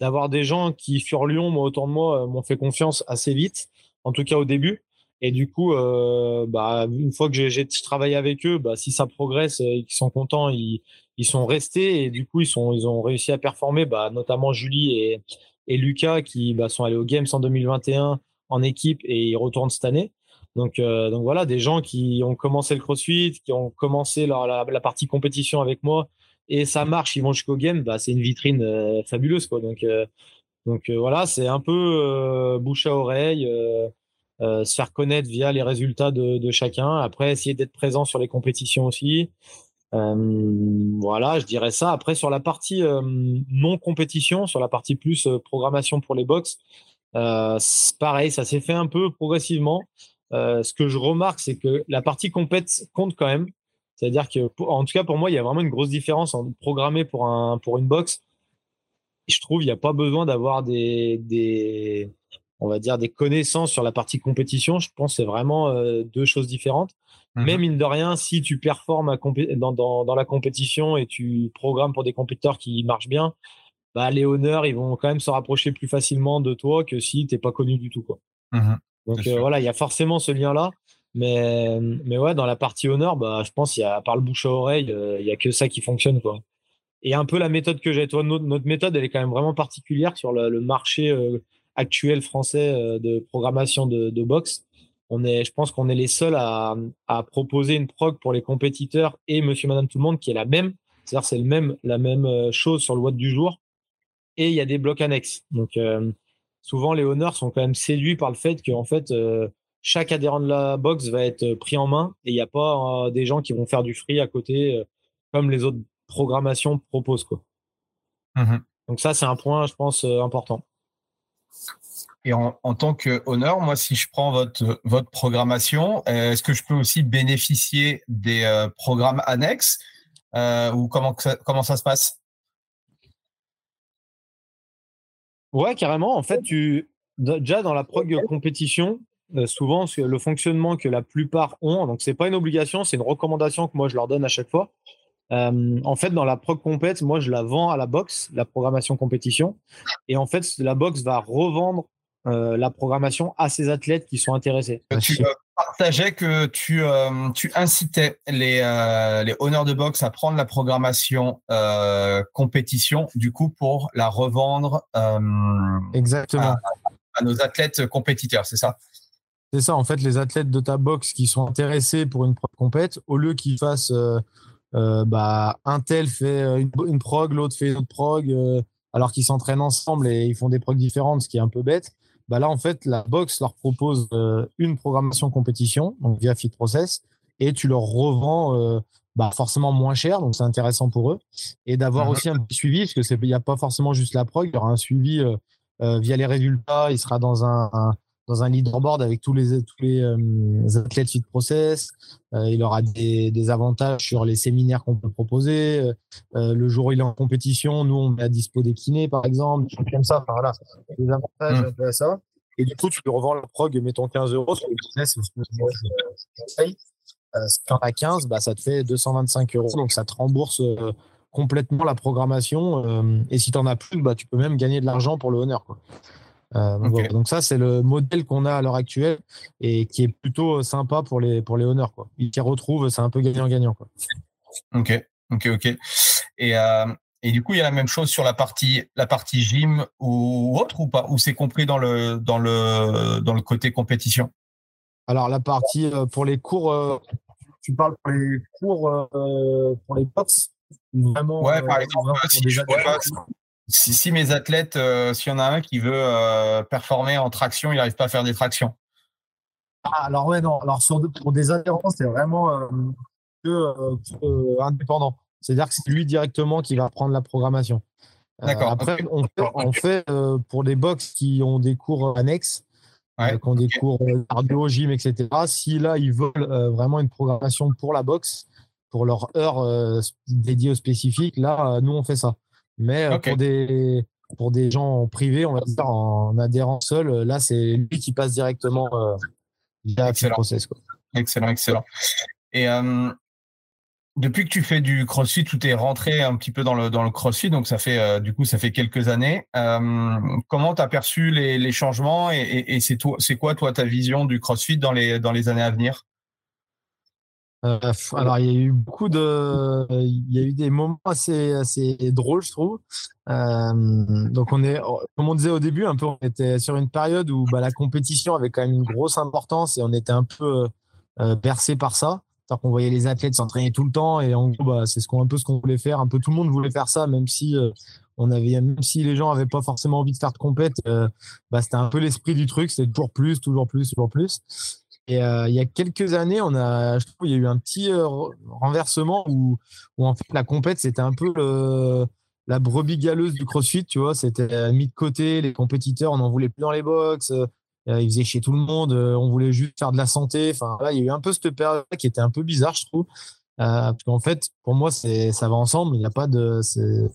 [SPEAKER 2] d'avoir des gens qui sur Lyon, moi autour de moi, m'ont fait confiance assez vite, en tout cas au début. Et du coup, euh, bah, une fois que j'ai travaillé avec eux, bah, si ça progresse et qu'ils sont contents, ils, ils, sont restés. Et du coup, ils, sont, ils ont réussi à performer, bah, notamment Julie et, et Lucas qui bah, sont allés aux Games en 2021 en équipe et ils retournent cette année. Donc, euh, donc voilà, des gens qui ont commencé le CrossFit, qui ont commencé la, la, partie compétition avec moi et ça marche, ils vont jusqu'au game, bah, c'est une vitrine euh, fabuleuse. Quoi. Donc, donc voilà, c'est un peu bouche à oreille. Euh, se faire connaître via les résultats de, chacun. Après, essayer d'être présent sur les compétitions aussi. Euh, voilà, je dirais ça. Après, sur la partie euh, non compétition, sur la partie plus programmation pour les box, pareil, ça s'est fait un peu progressivement. ce que je remarque, c'est que la partie compète compte quand même. C'est-à-dire que, en tout cas pour moi, il y a vraiment une grosse différence en programmer pour un pour une box. Je trouve il n'y a pas besoin d'avoir des on va dire, des connaissances sur la partie compétition, je pense que c'est vraiment euh, deux choses différentes. Mmh Mais mine de rien, si tu performes dans, la compétition et tu programmes pour des compétiteurs qui marchent bien, bah, les honneurs, ils vont quand même se rapprocher plus facilement de toi que si tu n'es pas connu du tout. Quoi. Mmh Donc euh, voilà, il y a forcément ce lien-là. Mais, mais ouais, dans la partie honneur, bah, je pense, y a, le bouche à oreille, euh, il n'y a que ça qui fonctionne. Quoi. Et un peu la méthode que j'ai. Toi, notre, méthode, elle est quand même vraiment particulière sur le, marché actuel français euh, de programmation de, de boxe. On est, je pense qu'on est les seuls à, à, proposer une prog pour les compétiteurs et Monsieur, Madame, tout le monde qui est la même. C'est-à-dire c'est le même, la même euh, chose sur le WOD du jour. Et il y a des blocs annexes. Donc euh, souvent les honneurs sont quand même séduits par le fait que en fait chaque adhérent de la boxe va être pris en main et il n'y a pas des gens qui vont faire du free à côté comme les autres programmations proposent quoi. Mmh Donc ça c'est un point je pense important.
[SPEAKER 1] Et en, tant que honneur, moi, si je prends votre, votre programmation, euh, est-ce que je peux aussi bénéficier des euh, programmes annexes euh, ou comment ça, comment ça se passe?
[SPEAKER 2] Ouais, carrément. En fait, tu déjà dans la prog compétition, souvent le fonctionnement que la plupart ont, donc c'est pas une obligation, c'est une recommandation que moi je leur donne à chaque fois. En fait, dans la prog compète, moi je la vends à la boxe, la programmation compétition, et en fait la boxe va revendre euh, la programmation à ces athlètes qui sont intéressés.
[SPEAKER 1] Tu euh, partageais que tu, euh, tu incitais les, les honneurs de boxe à prendre la programmation compétition, du coup, pour la revendre
[SPEAKER 2] Exactement.
[SPEAKER 1] À, nos athlètes compétiteurs, c'est ça?
[SPEAKER 2] C'est ça, en fait, les athlètes de ta boxe qui sont intéressés pour une compète, au lieu qu'ils fassent bah, un tel fait une, une prog, l'autre fait une autre prog, alors qu'ils s'entraînent ensemble et ils font des progs différentes, ce qui est un peu bête bah là, en fait, la box leur propose euh, une programmation compétition, donc via Fit Process, et tu leur revends euh, bah, forcément moins cher, donc c'est intéressant pour eux. Et d'avoir mhm. aussi un petit suivi, parce qu'il n'y a pas forcément juste la prog, il y aura un suivi euh, via les résultats, il sera dans un dans un leaderboard avec tous les, tous les euh, athlètes fit process. Euh, il aura des, des, avantages sur les séminaires qu'on peut proposer. Euh, le jour où il est en compétition, nous, on met à dispo des kinés, par exemple, des choses comme ça. Enfin, voilà, des avantages mmh. à ça. Et du coup, tu peux revends la prog, mettons 15 euros sur le business. Quand tu as 15, bah, ça te fait 225 euros. Donc, ça te rembourse complètement la programmation. et si tu en as plus, bah, tu peux même gagner de l'argent pour le honneur. Donc, ça, c'est le modèle qu'on a à l'heure actuelle et qui est plutôt sympa pour les, pour les honneurs. Quoi. Ils s'y retrouvent, c'est un peu gagnant-gagnant.
[SPEAKER 1] Ok, ok, ok. Et, et du coup, il y a la même chose sur la partie, la partie gym ou autre ou pas? Ou c'est compris dans le, dans, le, dans le côté compétition?
[SPEAKER 2] Alors, la partie euh, pour les cours, euh, tu parles pour les cours euh, pour les box?
[SPEAKER 1] Vraiment, ouais, par exemple, si, mes athlètes, s'il y en a un qui veut performer en traction, il n'arrive pas à faire des tractions.
[SPEAKER 2] Ah, alors, ouais, non. Alors, pour des adhérents, c'est vraiment que, indépendant. C'est-à-dire que c'est lui directement qui va prendre la programmation. Euh, D'accord. après, on fait, euh, pour des box qui ont des cours annexes, euh, qui ont des cours cardio, gym, etc. Si là, ils veulent vraiment une programmation pour la boxe, pour leur heure dédiée au spécifique, là, nous, on fait ça. Mais pour, des, pour des gens privés, on va dire en adhérent seul, là, c'est lui qui passe directement via le process.
[SPEAKER 1] Excellent, excellent. Et depuis que tu fais du CrossFit, tout est rentré un petit peu dans le, dans le CrossFit, donc ça fait euh, du coup ça fait quelques années. Euh, comment tu as perçu les, les changements et, et, c'est toi, c'est quoi toi ta vision du CrossFit dans les dans les années à venir?
[SPEAKER 2] Euh, Alors il y a eu beaucoup de, il y a eu des moments assez assez drôles je trouve. donc on est, comme on disait au début, un peu on était sur une période où bah, la compétition avait quand même une grosse importance et on était un peu bercé par ça qu'on voyait les athlètes s'entraîner tout le temps et en gros, bah, c'est ce qu'on un peu ce qu'on voulait faire. Un peu tout le monde voulait faire ça, même si euh, on avait, même si les gens n'avaient pas forcément envie de faire de compète, euh, bah, c'était un peu l'esprit du truc. C'était toujours plus, toujours plus, toujours plus. Et euh, il y a quelques années, on a, je trouve, il y a eu un petit renversement où, où en fait la compète c'était un peu la brebis galeuse du CrossFit, tu vois. C'était mis de côté. Les compétiteurs, on n'en voulait plus dans les box. Euh, il faisait chez tout le monde. Euh, on voulait juste faire de la santé. Enfin, là, il y a eu un peu cette période qui était un peu bizarre, je trouve. Euh, parce qu'en fait, pour moi, ça va ensemble. Il n'y a pas de,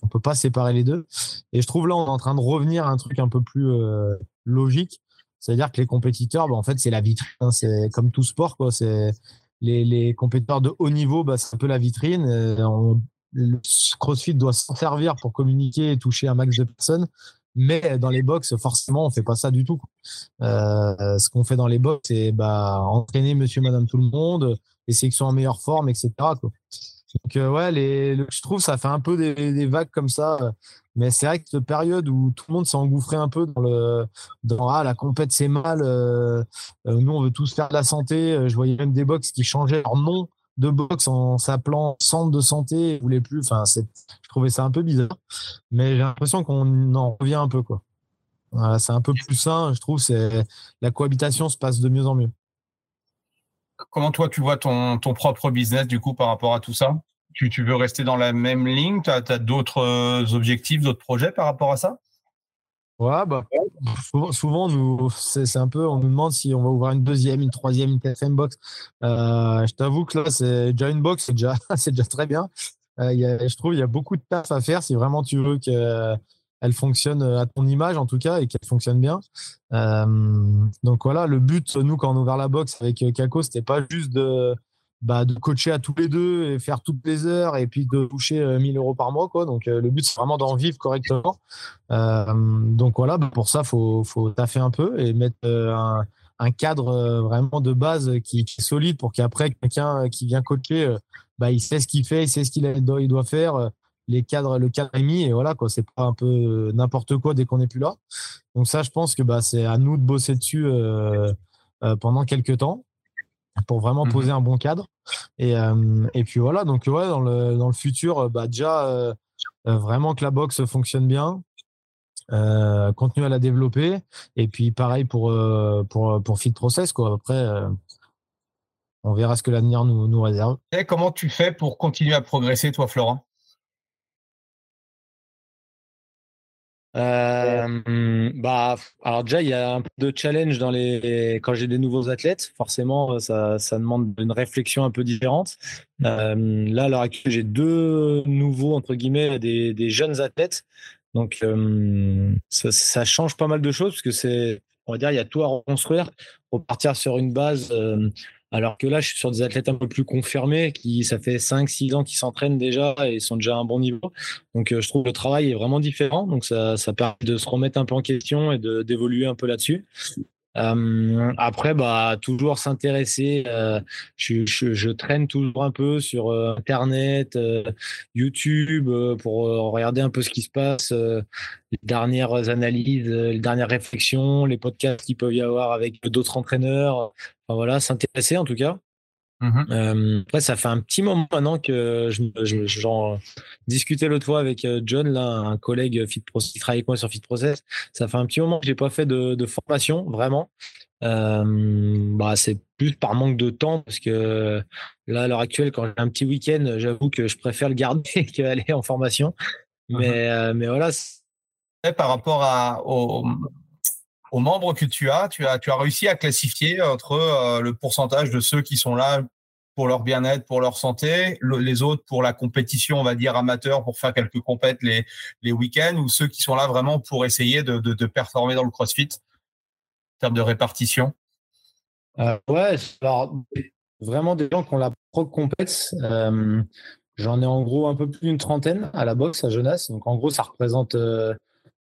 [SPEAKER 2] on peut pas séparer les deux. Et je trouve là, on est en train de revenir à un truc un peu plus logique. C'est-à-dire que les compétiteurs, bah, en fait, c'est la vitrine. Hein. c'est comme tout sport, quoi. C'est les, les compétiteurs de haut niveau, bah, c'est un peu la vitrine. le CrossFit doit s'en servir pour communiquer et toucher un max de personnes. Mais dans les box, forcément, on fait pas ça du tout. Euh, ce qu'on fait dans les box, c'est bah, entraîner monsieur, madame, tout le monde, essayer qu'ils soient en meilleure forme, etc. Donc, euh, ouais, je trouve ça fait un peu des, vagues comme ça. Mais c'est vrai que cette période où tout le monde s'est engouffré un peu dans le ah, la compète, c'est mal. Euh, nous, on veut tous faire de la santé. Je voyais même des box qui changeaient leur nom de boxe en s'appelant centre de santé, je trouvais ça un peu bizarre, mais j'ai l'impression qu'on en revient un peu quoi. c'est un peu plus sain, je trouve. C'est la cohabitation se passe de mieux en mieux.
[SPEAKER 1] Comment toi tu vois ton, ton propre business du coup par rapport à tout ça? Tu, tu veux rester dans la même ligne? Tu as, d'autres objectifs, d'autres projets par rapport à ça?
[SPEAKER 2] Ouais, bah, souvent, c'est, un peu, on nous demande si on va ouvrir une deuxième, une troisième, une quatrième box. Euh, je t'avoue que là, c'est déjà une box, c'est déjà, déjà très bien. Euh, y a, je trouve qu'il y a beaucoup de taf à faire si vraiment tu veux qu'elle fonctionne à ton image, en tout cas, et qu'elle fonctionne bien. Euh, donc voilà, le but, nous, quand on a ouvert la box avec Kako, c'était pas juste de, bah, de coacher à tous les deux et faire toutes les heures et puis de toucher 1000 euh, euros par mois. Quoi. Donc, euh, le but, c'est vraiment d'en vivre correctement. Euh, donc, voilà, bah, pour ça, il faut, faut taffer un peu et mettre un, cadre vraiment de base qui, est solide pour qu'après, quelqu'un qui vient coacher, bah, il sait ce qu'il fait, il sait ce qu'il doit, il doit faire. Les cadres, le cadre est mis et voilà, quoi. C'est pas un peu n'importe quoi dès qu'on n'est plus là. Donc, ça, je pense que bah, c'est à nous de bosser dessus pendant quelques temps pour vraiment mmh poser un bon cadre. Et, et puis voilà, donc ouais, dans le, dans le futur, bah, déjà, vraiment que la boxe fonctionne bien, euh, continuer à la développer. Et puis pareil pour, pour, pour Fit Process. Quoi. Après, on verra ce que l'avenir nous, nous réserve.
[SPEAKER 1] Et comment tu fais pour continuer à progresser, toi, Florent?
[SPEAKER 2] Euh, bah, alors déjà, il y a un peu de challenge dans les quand j'ai des nouveaux athlètes. Forcément, ça, demande une réflexion un peu différente. Euh, là, à l'heure actuelle, j'ai deux nouveaux entre guillemets, des, jeunes athlètes. Donc, euh, ça, ça, change pas mal de choses parce que c'est, on va dire, il y a tout à reconstruire, repartir sur une base. Euh, Alors que là, je suis sur des athlètes un peu plus confirmés, qui ça fait 5-6 ans qu'ils s'entraînent déjà et sont déjà à un bon niveau. Donc je trouve que le travail est vraiment différent. Donc ça, ça permet de se remettre un peu en question et d'évoluer un peu là-dessus. Euh, après, bah, toujours s'intéresser. Euh, je, traîne toujours un peu sur euh, Internet, YouTube, pour regarder un peu ce qui se passe, les dernières analyses, les dernières réflexions, les podcasts qu'il peut y avoir avec d'autres entraîneurs. Voilà, s'intéresser en tout cas. Mmh euh, après, ça fait un petit moment maintenant que je, j'en discutais l'autre fois avec euh, John, là, un collègue fit qui travaille avec moi sur Fit Process. Ça fait un petit moment que j'ai pas fait de, de formation, vraiment. Euh, bah, c'est plus par manque de temps parce que là, à l'heure actuelle, quand j'ai un petit week-end, j'avoue que je préfère le garder qu'aller en formation. Mmh mais, euh, mais voilà.
[SPEAKER 1] Par rapport à, aux, aux membres que tu as, tu as, tu as réussi à classifier entre euh, le pourcentage de ceux qui sont là pour leur bien-être, pour leur santé, les autres pour la compétition, on va dire amateur, pour faire quelques compètes les, week-ends, ou ceux qui sont là vraiment pour essayer de, performer dans le CrossFit en termes de répartition?
[SPEAKER 2] Euh, Ouais, alors vraiment des gens qui ont la pro compète. Euh, J'en ai en gros un peu plus d'une trentaine à la boxe à Jeunesse. Donc en gros, ça représente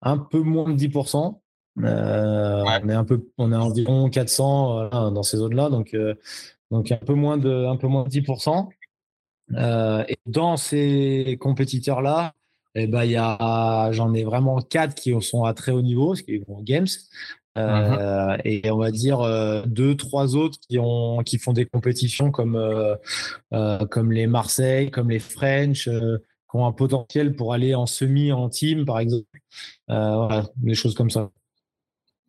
[SPEAKER 2] un peu moins de 10%. Euh, on est un peu, on est environ 400 dans ces zones-là, donc euh, donc un peu moins de, un peu moins de 10%. Euh, et dans ces compétiteurs-là, eh ben il y a, j'en ai vraiment quatre qui sont à très haut niveau, ce qui est games. Euh, Et on va dire deux, trois autres qui ont, qui font des compétitions comme, comme les Marseille, comme les French, qui ont un potentiel pour aller en semi, en team, par exemple. voilà, des choses comme ça.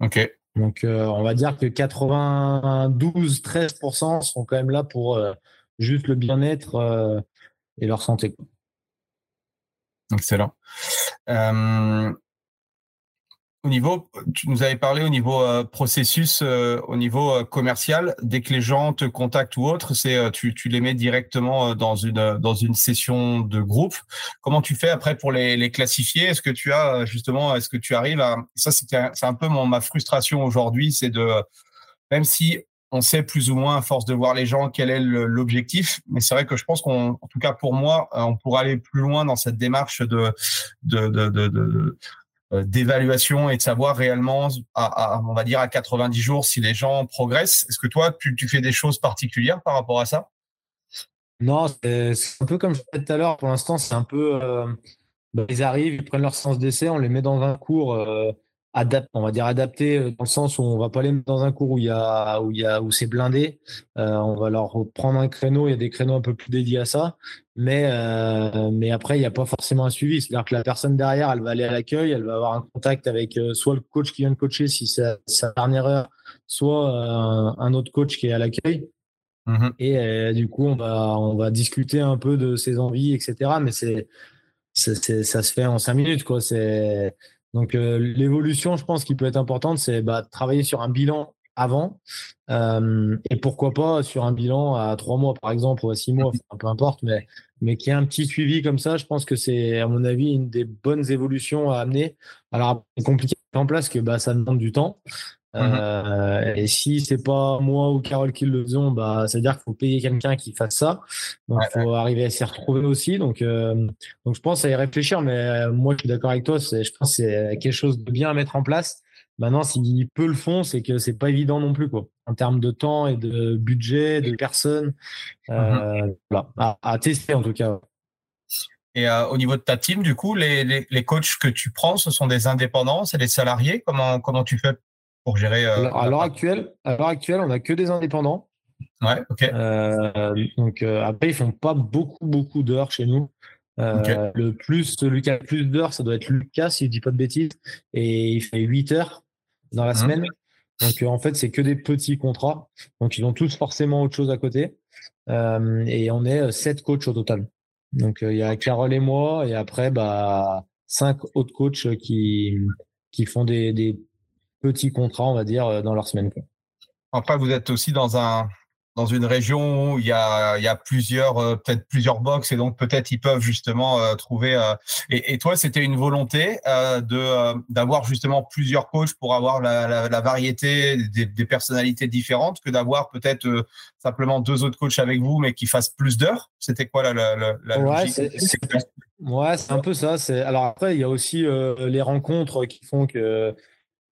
[SPEAKER 1] Ok.
[SPEAKER 2] Donc, euh, on va dire que 92-13% sont quand même là pour euh, juste le bien-être euh, et leur santé.
[SPEAKER 1] Excellent. Au niveau, tu nous avais parlé au niveau euh, processus, euh, au niveau euh, commercial, dès que les gens te contactent ou autre, c'est tu, les mets directement dans une dans une session de groupe. Comment tu fais après pour les, classifier? Est-ce que tu as justement, est-ce que tu arrives à ça C'est un peu ma frustration aujourd'hui, c'est de même si on sait plus ou moins à force de voir les gens quel est l'objectif, mais c'est vrai que je pense qu'en tout cas pour moi, on pourrait aller plus loin dans cette démarche de de, de, de, d'évaluation et de savoir réellement, à, on va dire à 90 jours, si les gens progressent. Est-ce que toi, tu, tu, fais des choses particulières par rapport à ça?
[SPEAKER 2] Non, c'est un peu comme je disais tout à l'heure. Pour l'instant, c'est un peu, euh, bah, ils arrivent, ils prennent leur sens d'essai, on les met dans un cours. Euh, on va dire adapté euh, dans le sens où on va pas les mettre dans un cours où il y a où il y a où c'est blindé. Euh, on va leur prendre un créneau. Il y a des créneaux un peu plus dédiés à ça, mais euh, mais après il n'y a pas forcément un suivi. C'est-à-dire que la personne derrière, elle va aller à l'accueil, elle va avoir un contact avec soit le coach qui vient de coacher si c'est sa dernière heure, soit un autre coach qui est à l'accueil. Mmh Et du coup, on va on va discuter un peu de ses envies, etc. Mais c'est ça se fait en cinq minutes, quoi. C'est donc euh, l'évolution, je pense, qui peut être importante, c'est bah, travailler sur un bilan avant euh, et pourquoi pas sur un bilan à trois mois par exemple ou à six mois, peu importe, mais mais qui ait un petit suivi comme ça, je pense que c'est à mon avis une des bonnes évolutions à amener. Alors c'est compliqué en place que bah, ça demande du temps, Mmh euh, et si c'est pas moi ou Carole qui le faisons, bah, ça veut dire qu'il faut payer quelqu'un qui fasse ça. Donc, il faut arriver à s'y retrouver aussi. Donc, euh, donc, je pense à y réfléchir. Mais euh, moi, je suis d'accord avec toi. Je pense que c'est quelque chose de bien à mettre en place. Maintenant, s'il peut le font, c'est que c'est pas évident non plus, quoi. En termes de temps et de budget, de personnes, mmh voilà, à, tester en tout cas.
[SPEAKER 1] Et au niveau de ta team, du coup, les, les, les, coachs que tu prends, ce sont des indépendants, c'est des salariés? Comment comment tu fais pour gérer
[SPEAKER 2] euh, À l'heure actuelle, à l'heure actuelle, on n'a que des indépendants.
[SPEAKER 1] Ouais, ok.
[SPEAKER 2] Euh, donc euh, après, ils font pas beaucoup, beaucoup d'heures chez nous. Le plus, celui qui a le plus d'heures, ça doit être Lucas, si je dis pas de bêtises, et il fait 8 heures dans la mmh. semaine. Donc en fait, c'est que des petits contrats. Donc ils ont tous forcément autre chose à côté. et on est 7 coachs au total. Donc il y a Carole et moi, et après, bah, 5 autres coachs qui, qui font des, des petits contrats, on va dire, euh, dans leur semaine.
[SPEAKER 1] Après, vous êtes aussi dans un, dans une région où il y a, il y a plusieurs, euh, peut-être plusieurs box et donc peut-être ils peuvent justement euh, trouver. Euh, et, et, toi, c'était une volonté de d'avoir justement plusieurs coachs pour avoir la, la, la variété des, des, personnalités différentes que d'avoir peut-être simplement deux autres coachs avec vous, mais qui fassent plus d'heures? C'était quoi la, la, la
[SPEAKER 2] ouais, c'est, ouais, un peu ça. C'est alors après, il y a aussi les rencontres qui font que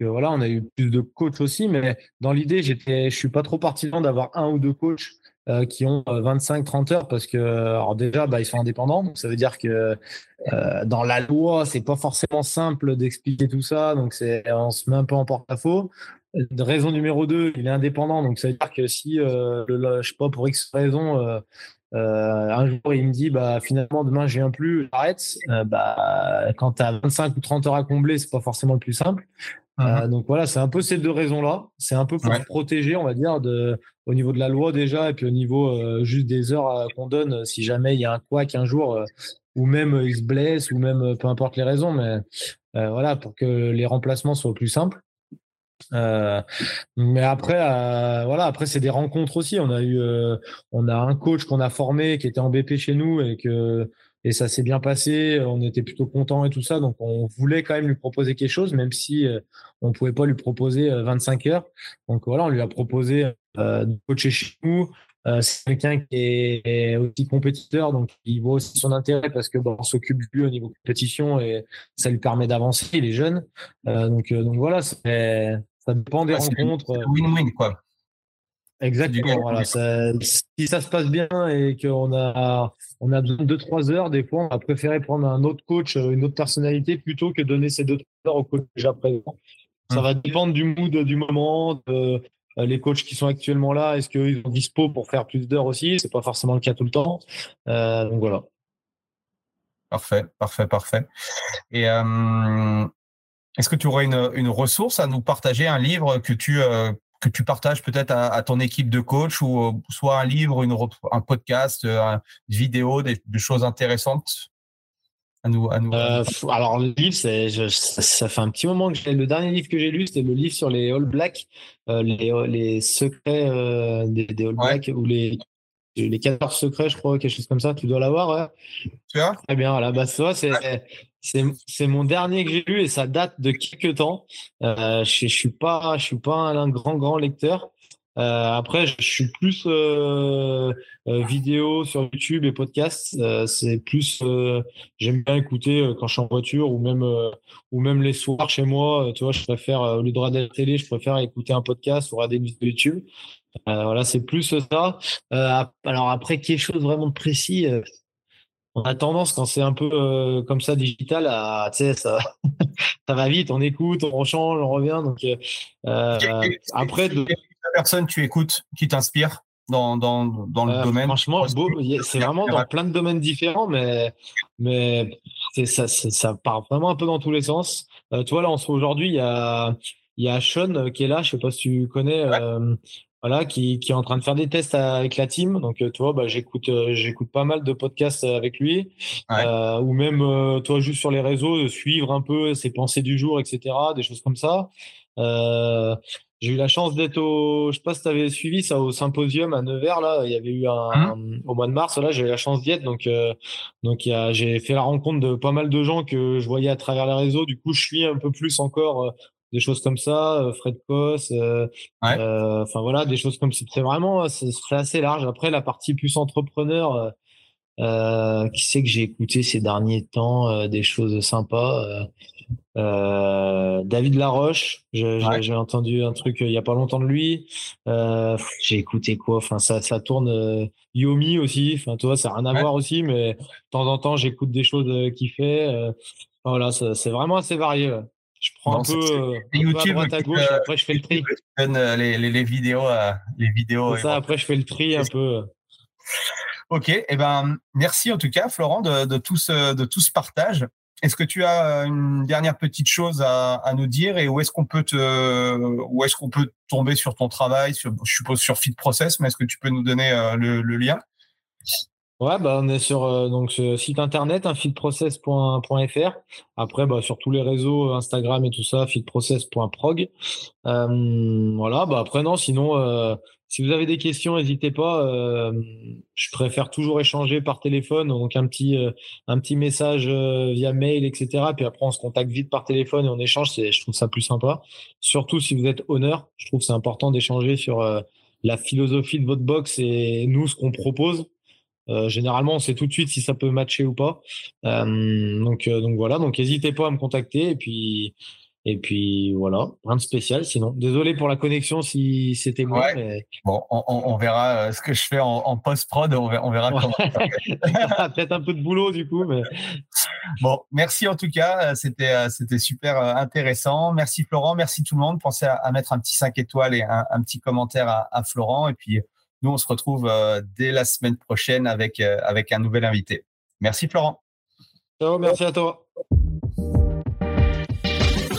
[SPEAKER 2] voilà, on a eu plus de coachs aussi, mais dans l'idée, j'étais, je suis pas trop partisan d'avoir un ou deux coachs euh, qui ont 25-30 euh, heures parce que, alors déjà, bah, ils sont indépendants, donc ça veut dire que euh, dans la loi, c'est pas forcément simple d'expliquer tout ça, donc on se met un peu en porte-à-faux. Raison numéro 2, il est indépendant, donc ça veut dire que si, le, je sais pas, pour X raison, un jour, il me dit, bah, finalement, demain, je viens plus, j'arrête. bah, quand tu as 25 ou 30 heures à combler, c'est pas forcément le plus simple. Euh, mhm. donc voilà, c'est un peu ces deux raisons-là. C'est un peu pour protéger, on va dire, de, au niveau de la loi déjà, et puis au niveau euh, juste des heures euh, qu'on donne si jamais il y a un quoi qu'un jour, ou même il se blesse, ou même peu importe les raisons, mais voilà, pour que les remplacements soient plus simples. Mais après, voilà, après c'est des rencontres aussi. On a eu, on a un coach qu'on a formé qui était en BP chez nous et que et ça s'est bien passé. On était plutôt content et tout ça. Donc, on voulait quand même lui proposer quelque chose, même si euh, on pouvait pas lui proposer 25 euh, heures. Donc, voilà, on lui a proposé euh, de coacher chez nous. C'est quelqu'un qui est aussi compétiteur, donc il voit aussi son intérêt parce que bon, on s'occupe de lui au niveau compétition et ça lui permet d'avancer. Il est jeune. donc, donc voilà, ça dépend des rencontres.
[SPEAKER 1] Win-win, quoi.
[SPEAKER 2] Exactement. Voilà, si ça se passe bien et qu'on a, on a besoin de 2-3 heures, des fois, on va préférer prendre un autre coach, une autre personnalité, plutôt que donner ces 2-3 heures au coach déjà présent. Ça va dépendre du mood du moment, de, euh, les coachs qui sont actuellement là, est-ce qu'ils sont dispo pour faire plus d'heures aussi? C'est pas forcément le cas tout le temps. Euh, donc voilà.
[SPEAKER 1] Parfait, parfait, parfait. Et euh, est-ce que tu aurais une, ressource à nous partager, un livre que tu, partages peut-être à, ton équipe de coach ou euh, soit un livre, un podcast, euh, une vidéo, des, choses intéressantes? À nous, à nous...
[SPEAKER 2] Euh, alors le livre, c'est, ça fait un petit moment que j'ai le dernier livre que j'ai lu, c'était le livre sur les All Blacks, les, les, secrets des, All Blacks ou les les 14 secrets, je crois, quelque chose comme ça. Tu dois l'avoir.
[SPEAKER 1] Tu as
[SPEAKER 2] Très bien. Voilà. Bah, ça, c'est, c'est mon dernier que j'ai lu et ça date de quelques temps. Euh, je, je suis pas, je suis pas un, grand grand lecteur. Euh, après, je, suis plus euh, euh, vidéo sur YouTube et podcast. C'est plus, j'aime bien écouter quand je suis en voiture ou même ou même les soirs chez moi. tu vois, je préfère au lieu de regarder la télé, je préfère écouter un podcast ou regarder une vidéo YouTube. voilà, c'est plus ça. alors après, quelque chose vraiment de précis on a tendance quand c'est un peu euh, comme ça digital à tu sais ça ça va vite on écoute on rechange on revient donc euh après de...
[SPEAKER 1] personne tu écoutes qui t'inspire dans, dans, dans le euh, domaine?
[SPEAKER 2] franchement c'est vraiment dans plein de domaines différents mais mais ça, ça part vraiment un peu dans tous les sens euh, tu vois là on se aujourd'hui il y a il y a Sean qui est là je sais pas si tu connais voilà, qui, qui, est en train de faire des tests avec la team. Donc, euh, tu vois, bah, j'écoute, euh, j'écoute pas mal de podcasts avec lui, euh, ou même, euh, toi, juste sur les réseaux, suivre un peu ses pensées du jour, etc., des choses comme ça. J'ai eu la chance d'être au, je sais pas si tu avais suivi ça au symposium à Nevers là, il y avait eu un, mmh. au mois de mars là, j'ai eu la chance d'y être donc donc j'ai fait la rencontre de pas mal de gens que je voyais à travers les réseaux. Du coup, je suis un peu plus encore des choses comme ça, euh, Fred Kos, euh, euh, enfin voilà, des choses comme ça. C'est vraiment, c'est assez large. Après, la partie plus entrepreneur, qui sait que j'ai écouté ces derniers temps des choses sympas. David Laroche, j'ai entendu un truc il y a pas longtemps de lui. j'ai écouté quoi? Enfin, ça, ça tourne. Yomi aussi. Enfin, toi, ça n'a rien à voir aussi, mais de temps en temps, j'écoute des choses qu'il fait. voilà, c'est vraiment assez varié je prends un, peu, euh,
[SPEAKER 1] YouTube, à droite
[SPEAKER 2] à gauche, après je fais le tri.
[SPEAKER 1] Euh, les, les, les, vidéos, les vidéos.
[SPEAKER 2] ça, après je fais le tri un peu.
[SPEAKER 1] Ok, et eh ben merci en tout cas Florent de, de, tout, ce, de tout ce partage. Est-ce que tu as euh, une dernière petite chose à, nous dire et où est-ce qu'on peut tomber sur ton travail, sur, je suppose sur Fit Process, mais est-ce que tu peux nous donner le, le lien?
[SPEAKER 2] Ouais, bah, on est sur euh, ce site internet, hein, feedprocess.fr. Après, bah, sur tous les réseaux, Instagram et tout ça, feedprocess.prog. Euh, voilà, bah, après, non, sinon, euh, si vous avez des questions, n'hésitez pas. Euh, je préfère toujours échanger par téléphone, donc un petit, euh, un petit message euh, via mail, etc. Puis après, on se contacte vite par téléphone et on échange. Je trouve ça plus sympa. Surtout si vous êtes honneur, je trouve c'est important d'échanger sur la philosophie de votre box et nous ce qu'on propose. généralement, on sait tout de suite si ça peut matcher ou pas. donc, donc voilà. Donc, n'hésitez pas à me contacter et puis. Et puis voilà, rien de spécial sinon. Désolé pour la connexion si c'était moi. Mais...
[SPEAKER 1] Bon, on, verra euh, ce que je fais en, post-prod, on verra, on verra comment.
[SPEAKER 2] Peut-être un peu de boulot du coup. Mais...
[SPEAKER 1] Bon, merci en tout cas, euh, c'était euh, c'était super intéressant. Merci Florent, merci tout le monde. Pensez à, mettre un petit 5 étoiles et un, petit commentaire à, Florent. Et puis nous, on se retrouve dès la semaine prochaine avec, avec un nouvel invité. Merci Florent.
[SPEAKER 2] Ciao, merci à toi.